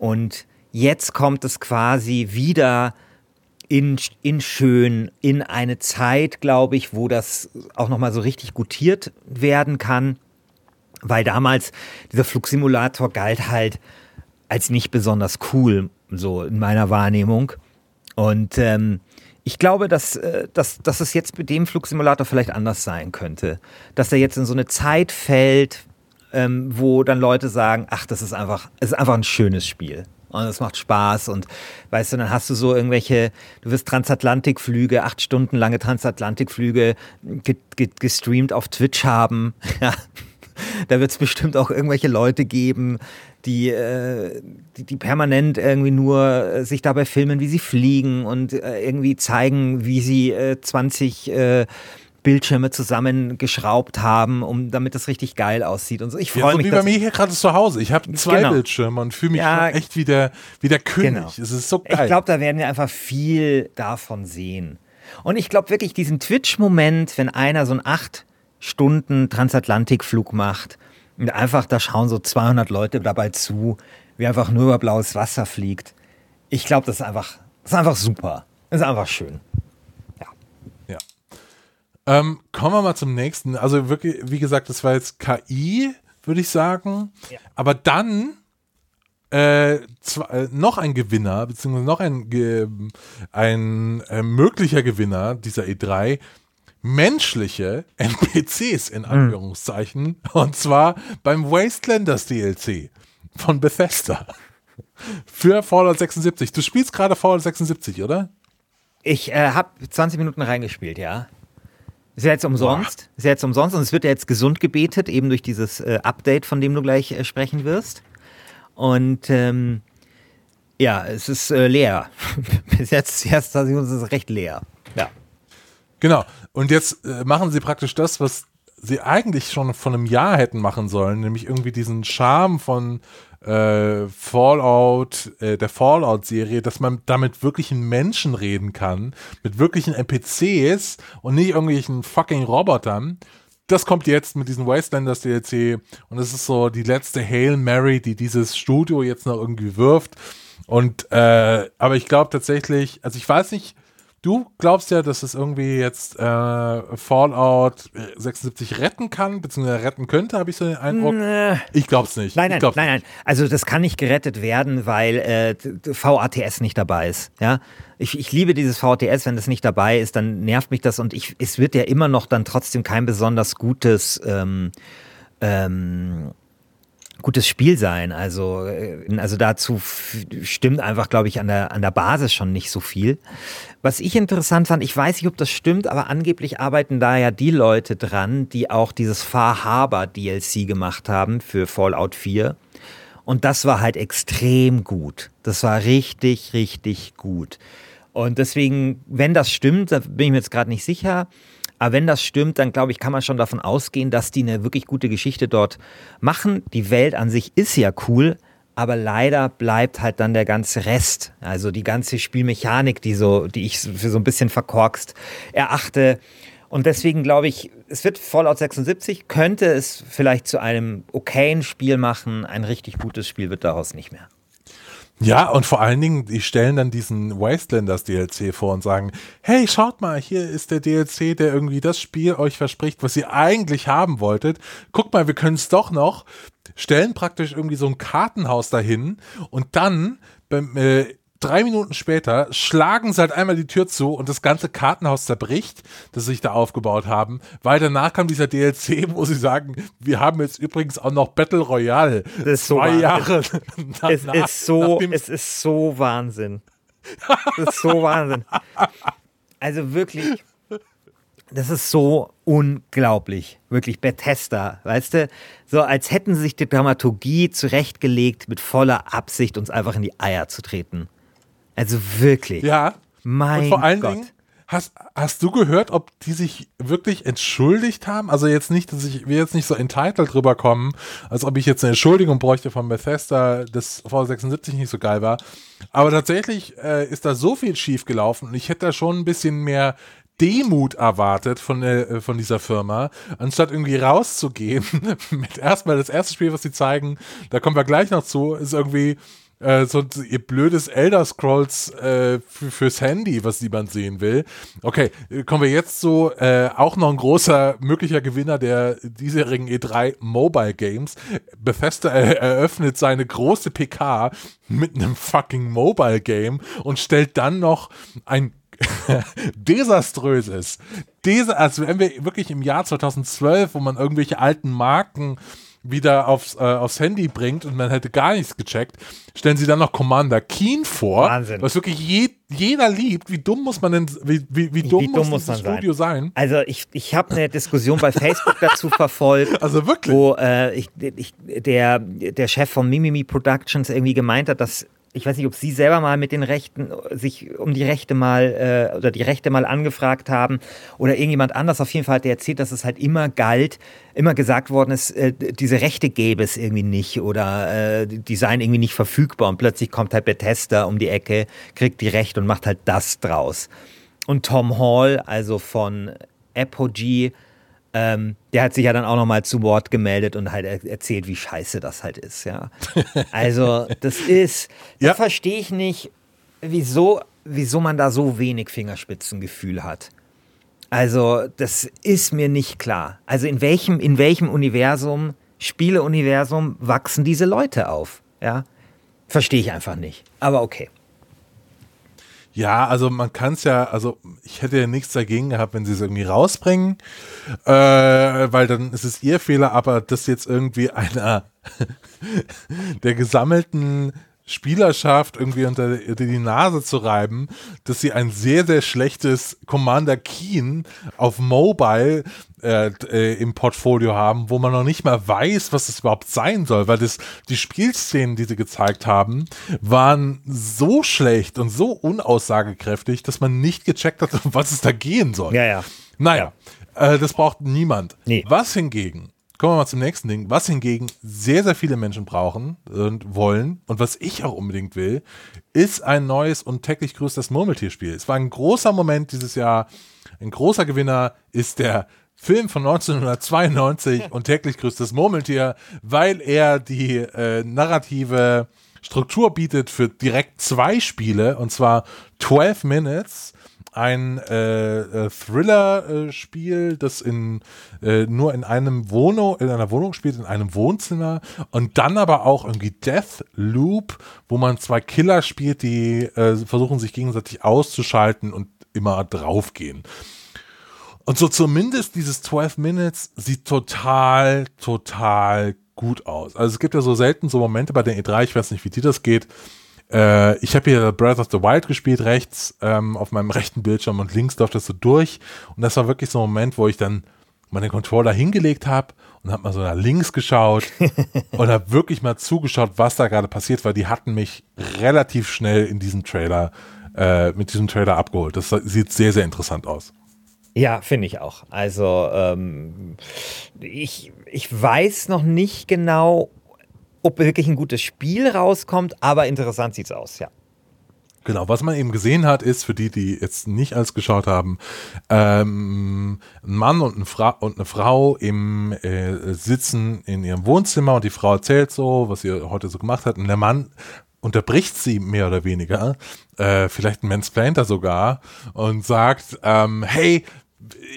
Und jetzt kommt es quasi wieder in, in schön, in eine Zeit, glaube ich, wo das auch nochmal so richtig gutiert werden kann. Weil damals dieser Flugsimulator galt halt als nicht besonders cool, so in meiner Wahrnehmung. Und ähm, ich glaube, dass, äh, dass, dass es jetzt mit dem Flugsimulator vielleicht anders sein könnte. Dass er jetzt in so eine Zeit fällt, ähm, wo dann Leute sagen, ach, das ist einfach, ist einfach ein schönes Spiel. Und es macht Spaß und weißt du, dann hast du so irgendwelche, du wirst Transatlantikflüge, acht Stunden lange Transatlantikflüge gestreamt auf Twitch haben. Ja. Da wird es bestimmt auch irgendwelche Leute geben, die, äh, die, die, permanent irgendwie nur äh, sich dabei filmen, wie sie fliegen und äh, irgendwie zeigen, wie sie 20 äh, Bildschirme zusammengeschraubt haben, um damit das richtig geil aussieht und so. Ich freue ja, so mich. Wie bei mir hier gerade zu Hause. Ich habe zwei genau. Bildschirme und fühle mich ja, echt wie der, wie der König. Genau. Es ist so geil. Ich glaube, da werden wir einfach viel davon sehen. Und ich glaube wirklich, diesen Twitch-Moment, wenn einer so einen acht Stunden Transatlantikflug macht und einfach, da schauen so 200 Leute dabei zu, wie einfach nur über blaues Wasser fliegt. Ich glaube, das ist einfach, das ist einfach super. Das ist einfach schön. Ähm, kommen wir mal zum nächsten. Also wirklich, wie gesagt, das war jetzt KI, würde ich sagen. Ja. Aber dann äh, zwar, äh, noch ein Gewinner, beziehungsweise noch ein, ein äh, möglicher Gewinner dieser E3 menschliche NPCs in hm. Anführungszeichen. Mhm. Und zwar beim Wastelanders DLC von Bethesda. Für Fallout 76. Du spielst gerade Fallout 76, oder? Ich äh, habe 20 Minuten reingespielt, ja. Ist ja jetzt umsonst. Boah. Ist ja jetzt umsonst und es wird ja jetzt gesund gebetet, eben durch dieses äh, Update, von dem du gleich äh, sprechen wirst. Und ähm, ja, es ist äh, leer. Bis jetzt, erst ist es recht leer. Ja. Genau. Und jetzt äh, machen sie praktisch das, was sie eigentlich schon von einem Jahr hätten machen sollen, nämlich irgendwie diesen Charme von äh, Fallout, äh, der Fallout-Serie, dass man damit wirklichen Menschen reden kann, mit wirklichen NPCs und nicht irgendwelchen fucking Robotern. Das kommt jetzt mit diesem Wastelanders DLC und es ist so die letzte Hail Mary, die dieses Studio jetzt noch irgendwie wirft. Und äh, aber ich glaube tatsächlich, also ich weiß nicht, Du glaubst ja, dass es irgendwie jetzt äh, Fallout 76 retten kann, beziehungsweise retten könnte, habe ich so den Eindruck. Nee. Ich glaub's nicht. Nein, nein, nein, nein. Also das kann nicht gerettet werden, weil äh, VATS nicht dabei ist. Ja, ich, ich liebe dieses VATS, wenn das nicht dabei ist, dann nervt mich das und ich, es wird ja immer noch dann trotzdem kein besonders gutes ähm, ähm, gutes Spiel sein. Also, äh, also dazu stimmt einfach, glaube ich, an der, an der Basis schon nicht so viel. Was ich interessant fand, ich weiß nicht, ob das stimmt, aber angeblich arbeiten da ja die Leute dran, die auch dieses Far Harbor DLC gemacht haben für Fallout 4. Und das war halt extrem gut. Das war richtig, richtig gut. Und deswegen, wenn das stimmt, da bin ich mir jetzt gerade nicht sicher, aber wenn das stimmt, dann glaube ich, kann man schon davon ausgehen, dass die eine wirklich gute Geschichte dort machen. Die Welt an sich ist ja cool, aber leider bleibt halt dann der ganze Rest, also die ganze Spielmechanik, die so, die ich für so ein bisschen verkorkst erachte. Und deswegen glaube ich, es wird Fallout 76, könnte es vielleicht zu einem okayen Spiel machen. Ein richtig gutes Spiel wird daraus nicht mehr. Ja, und vor allen Dingen, die stellen dann diesen Wastelanders DLC vor und sagen, hey, schaut mal, hier ist der DLC, der irgendwie das Spiel euch verspricht, was ihr eigentlich haben wolltet. Guckt mal, wir können es doch noch. Stellen praktisch irgendwie so ein Kartenhaus dahin und dann beim, äh, drei Minuten später schlagen sie halt einmal die Tür zu und das ganze Kartenhaus zerbricht, das sie sich da aufgebaut haben, weil danach kam dieser DLC, wo sie sagen, wir haben jetzt übrigens auch noch Battle Royale. Das ist Zwei so Jahre. Danach, es ist so, es ist so Wahnsinn. Das ist so Wahnsinn. Also wirklich, das ist so unglaublich. Wirklich Bethesda, weißt du? So als hätten sie sich die Dramaturgie zurechtgelegt, mit voller Absicht uns einfach in die Eier zu treten. Also wirklich. Ja. Mein Und vor allen Gott. Dingen, hast, hast du gehört, ob die sich wirklich entschuldigt haben? Also jetzt nicht, dass ich wir jetzt nicht so entitled drüber kommen, als ob ich jetzt eine Entschuldigung bräuchte von Bethesda, dass V76 nicht so geil war. Aber tatsächlich äh, ist da so viel schief gelaufen und ich hätte da schon ein bisschen mehr Demut erwartet von, äh, von dieser Firma, anstatt irgendwie rauszugehen mit erstmal das erste Spiel, was sie zeigen, da kommen wir gleich noch zu, ist irgendwie Äh, so ihr blödes Elder Scrolls äh, fürs Handy, was niemand sehen will. Okay, kommen wir jetzt zu äh, auch noch ein großer möglicher Gewinner der diesjährigen E3 Mobile Games. Bethesda eröffnet seine große PK mit einem fucking Mobile Game und stellt dann noch ein desaströses, Desa also wenn wir wirklich im Jahr 2012, wo man irgendwelche alten Marken wieder aufs, äh, aufs Handy bringt und man hätte gar nichts gecheckt, stellen sie dann noch Commander Keen vor, Wahnsinn. was wirklich je, jeder liebt. Wie dumm muss man denn, wie, wie, wie dumm, wie dumm muss, das Studio sein? sein? Also ich, ich habe eine Diskussion bei Facebook dazu verfolgt. Also wirklich? Wo äh, ich, ich, der, der Chef von Mimimi Productions irgendwie gemeint hat, dass ich weiß nicht, ob Sie selber mal mit den Rechten, sich um die Rechte mal äh, oder die Rechte mal angefragt haben oder irgendjemand anders. Auf jeden Fall hat er erzählt, dass es halt immer galt, immer gesagt worden ist, äh, diese Rechte gäbe es irgendwie nicht oder äh, die seien irgendwie nicht verfügbar und plötzlich kommt halt Bethesda um die Ecke, kriegt die Rechte und macht halt das draus. Und Tom Hall, also von Apogee, ähm, der hat sich ja dann auch nochmal zu Wort gemeldet und halt erzählt, wie scheiße das halt ist, ja. Also, das ist, ja. da verstehe ich nicht, wieso, wieso man da so wenig Fingerspitzengefühl hat. Also, das ist mir nicht klar. Also, in welchem, in welchem Universum, Spieleuniversum, wachsen diese Leute auf, ja? Verstehe ich einfach nicht. Aber okay. Ja, also man kann es ja, also ich hätte ja nichts dagegen gehabt, wenn sie es irgendwie rausbringen, äh, weil dann ist es ihr Fehler, aber das jetzt irgendwie einer der gesammelten Spielerschaft irgendwie unter, die Nase zu reiben, dass sie ein sehr, sehr schlechtes Commander Keen auf Mobile äh, äh, im Portfolio haben, wo man noch nicht mal weiß, was es überhaupt sein soll, weil das, die Spielszenen, die sie gezeigt haben, waren so schlecht und so unaussagekräftig, dass man nicht gecheckt hat, um was es da gehen soll. Ja, ja. Naja, ja. Äh, das braucht niemand. Nee. Was hingegen Kommen wir mal zum nächsten Ding. Was hingegen sehr, sehr viele Menschen brauchen und wollen und was ich auch unbedingt will, ist ein neues und täglich größtes Murmeltierspiel. Es war ein großer Moment dieses Jahr. Ein großer Gewinner ist der Film von 1992 und täglich größtes Murmeltier, weil er die äh, narrative Struktur bietet für direkt zwei Spiele und zwar 12 Minutes ein äh, äh, Thriller-Spiel, das in äh, nur in einem Wohnung, in einer Wohnung spielt, in einem Wohnzimmer und dann aber auch irgendwie Death Loop, wo man zwei Killer spielt, die äh, versuchen sich gegenseitig auszuschalten und immer draufgehen. Und so zumindest dieses 12 Minutes sieht total, total gut aus. Also es gibt ja so selten so Momente bei der E3, ich weiß nicht, wie dir das geht, äh, ich habe hier Breath of the Wild gespielt, rechts ähm, auf meinem rechten Bildschirm und links läuft das so durch. Und das war wirklich so ein Moment, wo ich dann meine Controller hingelegt habe und habe mal so nach links geschaut und habe wirklich mal zugeschaut, was da gerade passiert, weil die hatten mich relativ schnell in diesem Trailer, äh, mit diesem Trailer abgeholt. Das sieht sehr, sehr interessant aus. Ja, finde ich auch. Also ähm, ich, ich weiß noch nicht genau, ob wirklich ein gutes Spiel rauskommt, aber interessant sieht es aus, ja. Genau, was man eben gesehen hat, ist, für die, die jetzt nicht alles geschaut haben, ähm, ein Mann und, ein Fra und eine Frau im äh, sitzen in ihrem Wohnzimmer und die Frau erzählt so, was sie heute so gemacht hat. Und der Mann unterbricht sie mehr oder weniger, äh, vielleicht ein Mansplainter sogar, und sagt, ähm, hey,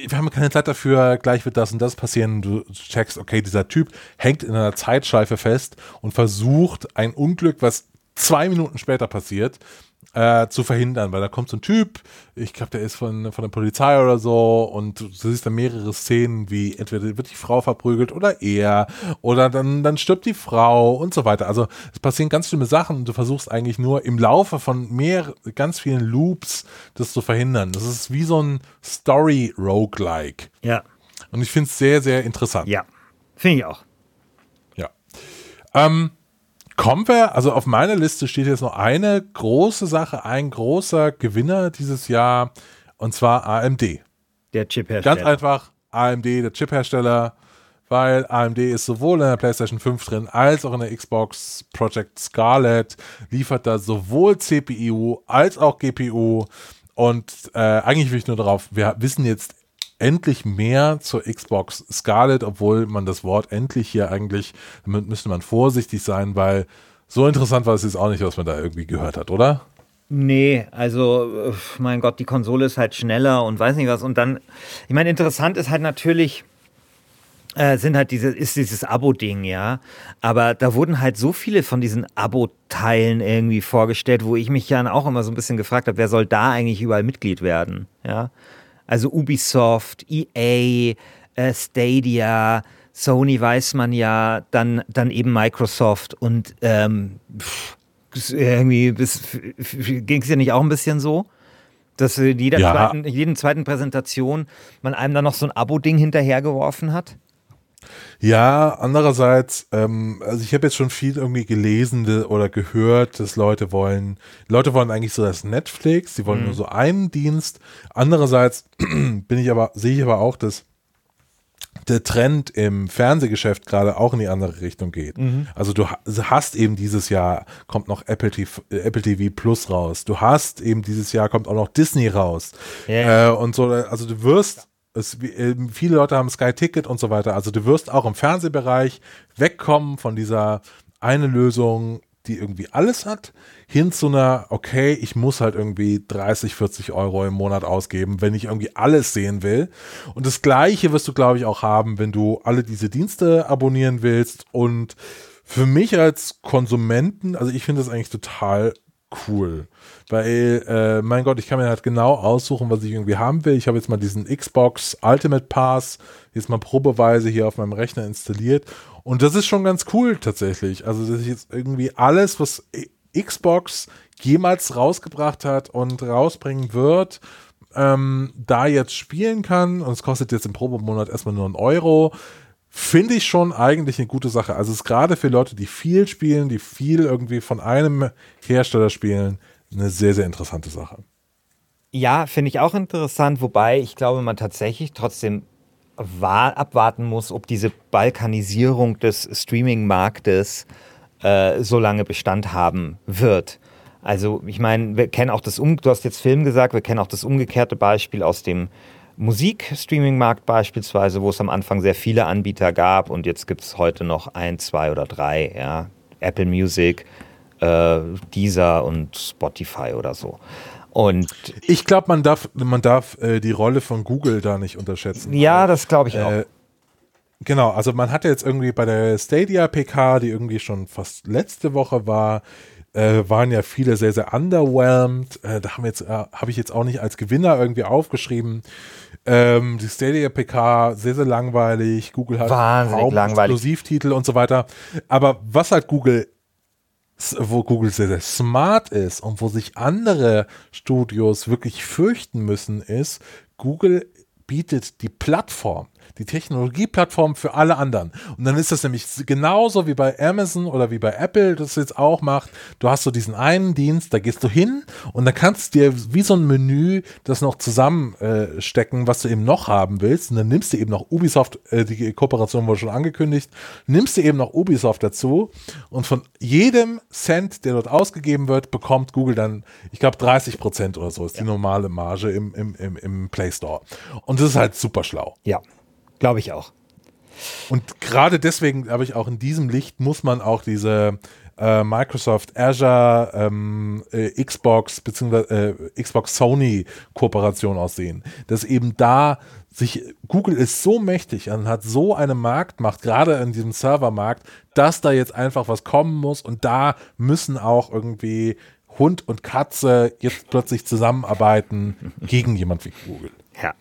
wir haben keine Zeit dafür, gleich wird das und das passieren. Du checkst, okay, dieser Typ hängt in einer Zeitschleife fest und versucht ein Unglück, was zwei Minuten später passiert, äh, zu verhindern, weil da kommt so ein Typ, ich glaube, der ist von, von der Polizei oder so und du siehst dann mehrere Szenen, wie entweder wird die Frau verprügelt oder er oder dann, dann stirbt die Frau und so weiter. Also es passieren ganz schlimme Sachen und du versuchst eigentlich nur im Laufe von mehr, ganz vielen Loops das zu verhindern. Das ist wie so ein Story-Roguelike. Ja. Und ich finde es sehr, sehr interessant. Ja, finde ich auch. Ja. Ähm, Kommen wir, also auf meiner Liste steht jetzt noch eine große Sache, ein großer Gewinner dieses Jahr, und zwar AMD. Der Chiphersteller. Ganz einfach, AMD, der Chiphersteller, weil AMD ist sowohl in der PlayStation 5 drin, als auch in der Xbox Project Scarlet, liefert da sowohl CPU als auch GPU. Und äh, eigentlich will ich nur darauf, wir wissen jetzt endlich mehr zur Xbox Scarlet, obwohl man das Wort endlich hier eigentlich, damit müsste man vorsichtig sein, weil so interessant war es jetzt auch nicht, was man da irgendwie gehört hat, oder? Nee, also mein Gott, die Konsole ist halt schneller und weiß nicht was. Und dann, ich meine, interessant ist halt natürlich, äh, sind halt diese, ist dieses Abo-Ding, ja. Aber da wurden halt so viele von diesen Abo-Teilen irgendwie vorgestellt, wo ich mich ja auch immer so ein bisschen gefragt habe, wer soll da eigentlich überall Mitglied werden, ja. Also Ubisoft, EA, äh, Stadia, Sony weiß man ja, dann, dann eben Microsoft und ähm, pff, irgendwie ging es ja nicht auch ein bisschen so, dass in jeder ja. zweiten, jeden zweiten Präsentation man einem dann noch so ein Abo-Ding hinterhergeworfen hat? Ja, andererseits, ähm, also ich habe jetzt schon viel irgendwie gelesen oder gehört, dass Leute wollen, Leute wollen eigentlich so das Netflix, die wollen mhm. nur so einen Dienst. Andererseits bin ich aber, sehe ich aber auch, dass der Trend im Fernsehgeschäft gerade auch in die andere Richtung geht. Mhm. Also du hast eben dieses Jahr kommt noch Apple TV, Apple TV Plus raus. Du hast eben dieses Jahr kommt auch noch Disney raus. Yeah. Äh, und so, also du wirst es, ähm, viele Leute haben Sky Ticket und so weiter. Also du wirst auch im Fernsehbereich wegkommen von dieser eine Lösung, die irgendwie alles hat, hin zu einer, okay, ich muss halt irgendwie 30, 40 Euro im Monat ausgeben, wenn ich irgendwie alles sehen will. Und das Gleiche wirst du, glaube ich, auch haben, wenn du alle diese Dienste abonnieren willst. Und für mich als Konsumenten, also ich finde das eigentlich total cool. Weil, äh, mein Gott, ich kann mir halt genau aussuchen, was ich irgendwie haben will. Ich habe jetzt mal diesen Xbox Ultimate Pass jetzt mal probeweise hier auf meinem Rechner installiert. Und das ist schon ganz cool tatsächlich. Also, das ist jetzt irgendwie alles, was Xbox jemals rausgebracht hat und rausbringen wird, ähm, da jetzt spielen kann. Und es kostet jetzt im Probemonat erstmal nur einen Euro finde ich schon eigentlich eine gute Sache. Also es ist gerade für Leute, die viel spielen, die viel irgendwie von einem Hersteller spielen, eine sehr, sehr interessante Sache. Ja, finde ich auch interessant, wobei ich glaube, man tatsächlich trotzdem abwarten muss, ob diese Balkanisierung des Streaming-Marktes äh, so lange Bestand haben wird. Also ich meine, wir kennen auch das, um du hast jetzt Film gesagt, wir kennen auch das umgekehrte Beispiel aus dem Musikstreaming-Markt beispielsweise, wo es am Anfang sehr viele Anbieter gab und jetzt gibt es heute noch ein, zwei oder drei, ja. Apple Music, äh, Deezer und Spotify oder so. Und ich glaube, man darf, man darf äh, die Rolle von Google da nicht unterschätzen. Ja, das glaube ich auch. Äh, genau, also man hatte jetzt irgendwie bei der Stadia PK, die irgendwie schon fast letzte Woche war, äh, waren ja viele sehr, sehr underwhelmed. Äh, da haben jetzt, äh, habe ich jetzt auch nicht als Gewinner irgendwie aufgeschrieben. Ähm, die Stadia PK sehr, sehr langweilig. Google hat Wahnsinnig langweilig. Exklusivtitel und so weiter. Aber was halt Google, wo Google sehr, sehr smart ist und wo sich andere Studios wirklich fürchten müssen, ist, Google bietet die Plattform die Technologieplattform für alle anderen. Und dann ist das nämlich genauso wie bei Amazon oder wie bei Apple das jetzt auch macht. Du hast so diesen einen Dienst, da gehst du hin und dann kannst du dir wie so ein Menü das noch zusammenstecken, äh, was du eben noch haben willst. Und dann nimmst du eben noch Ubisoft, äh, die Kooperation wurde schon angekündigt, nimmst du eben noch Ubisoft dazu und von jedem Cent, der dort ausgegeben wird, bekommt Google dann, ich glaube, 30 Prozent oder so ist ja. die normale Marge im, im, im, im Play Store. Und das ist halt super schlau. Ja. Glaube ich auch. Und gerade deswegen, glaube ich, auch in diesem Licht muss man auch diese äh, Microsoft Azure, ähm, äh, Xbox bzw. Äh, Xbox Sony Kooperation aussehen. Dass eben da sich Google ist so mächtig und hat so eine Marktmacht, gerade in diesem Servermarkt, dass da jetzt einfach was kommen muss und da müssen auch irgendwie Hund und Katze jetzt plötzlich zusammenarbeiten gegen jemand wie Google. Ja.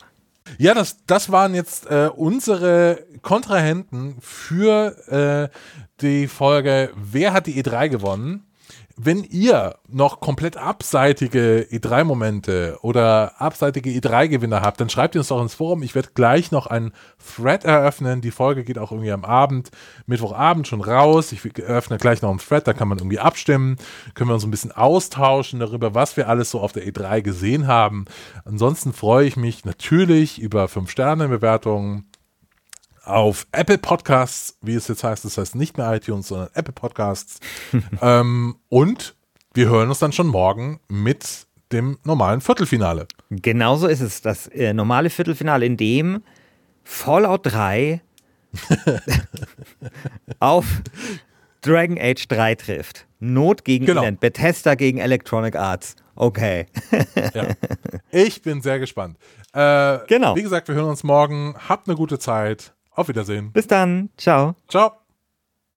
Ja, das, das waren jetzt äh, unsere Kontrahenten für äh, die Folge Wer hat die E3 gewonnen? Wenn ihr noch komplett abseitige E3-Momente oder abseitige E3-Gewinner habt, dann schreibt ihr uns doch ins Forum. Ich werde gleich noch einen Thread eröffnen. Die Folge geht auch irgendwie am Abend, Mittwochabend schon raus. Ich eröffne gleich noch einen Thread, da kann man irgendwie abstimmen. Können wir uns ein bisschen austauschen darüber, was wir alles so auf der E3 gesehen haben. Ansonsten freue ich mich natürlich über 5-Sterne-Bewertungen auf Apple Podcasts, wie es jetzt heißt, das heißt nicht mehr iTunes, sondern Apple Podcasts. ähm, und wir hören uns dann schon morgen mit dem normalen Viertelfinale. Genauso ist es. Das äh, normale Viertelfinale, in dem Fallout 3 auf Dragon Age 3 trifft. Not gegen genau. Elend. Bethesda gegen Electronic Arts. Okay. ja. Ich bin sehr gespannt. Äh, genau. Wie gesagt, wir hören uns morgen. Habt eine gute Zeit. Auf Wiedersehen. Bis dann. Ciao. Ciao.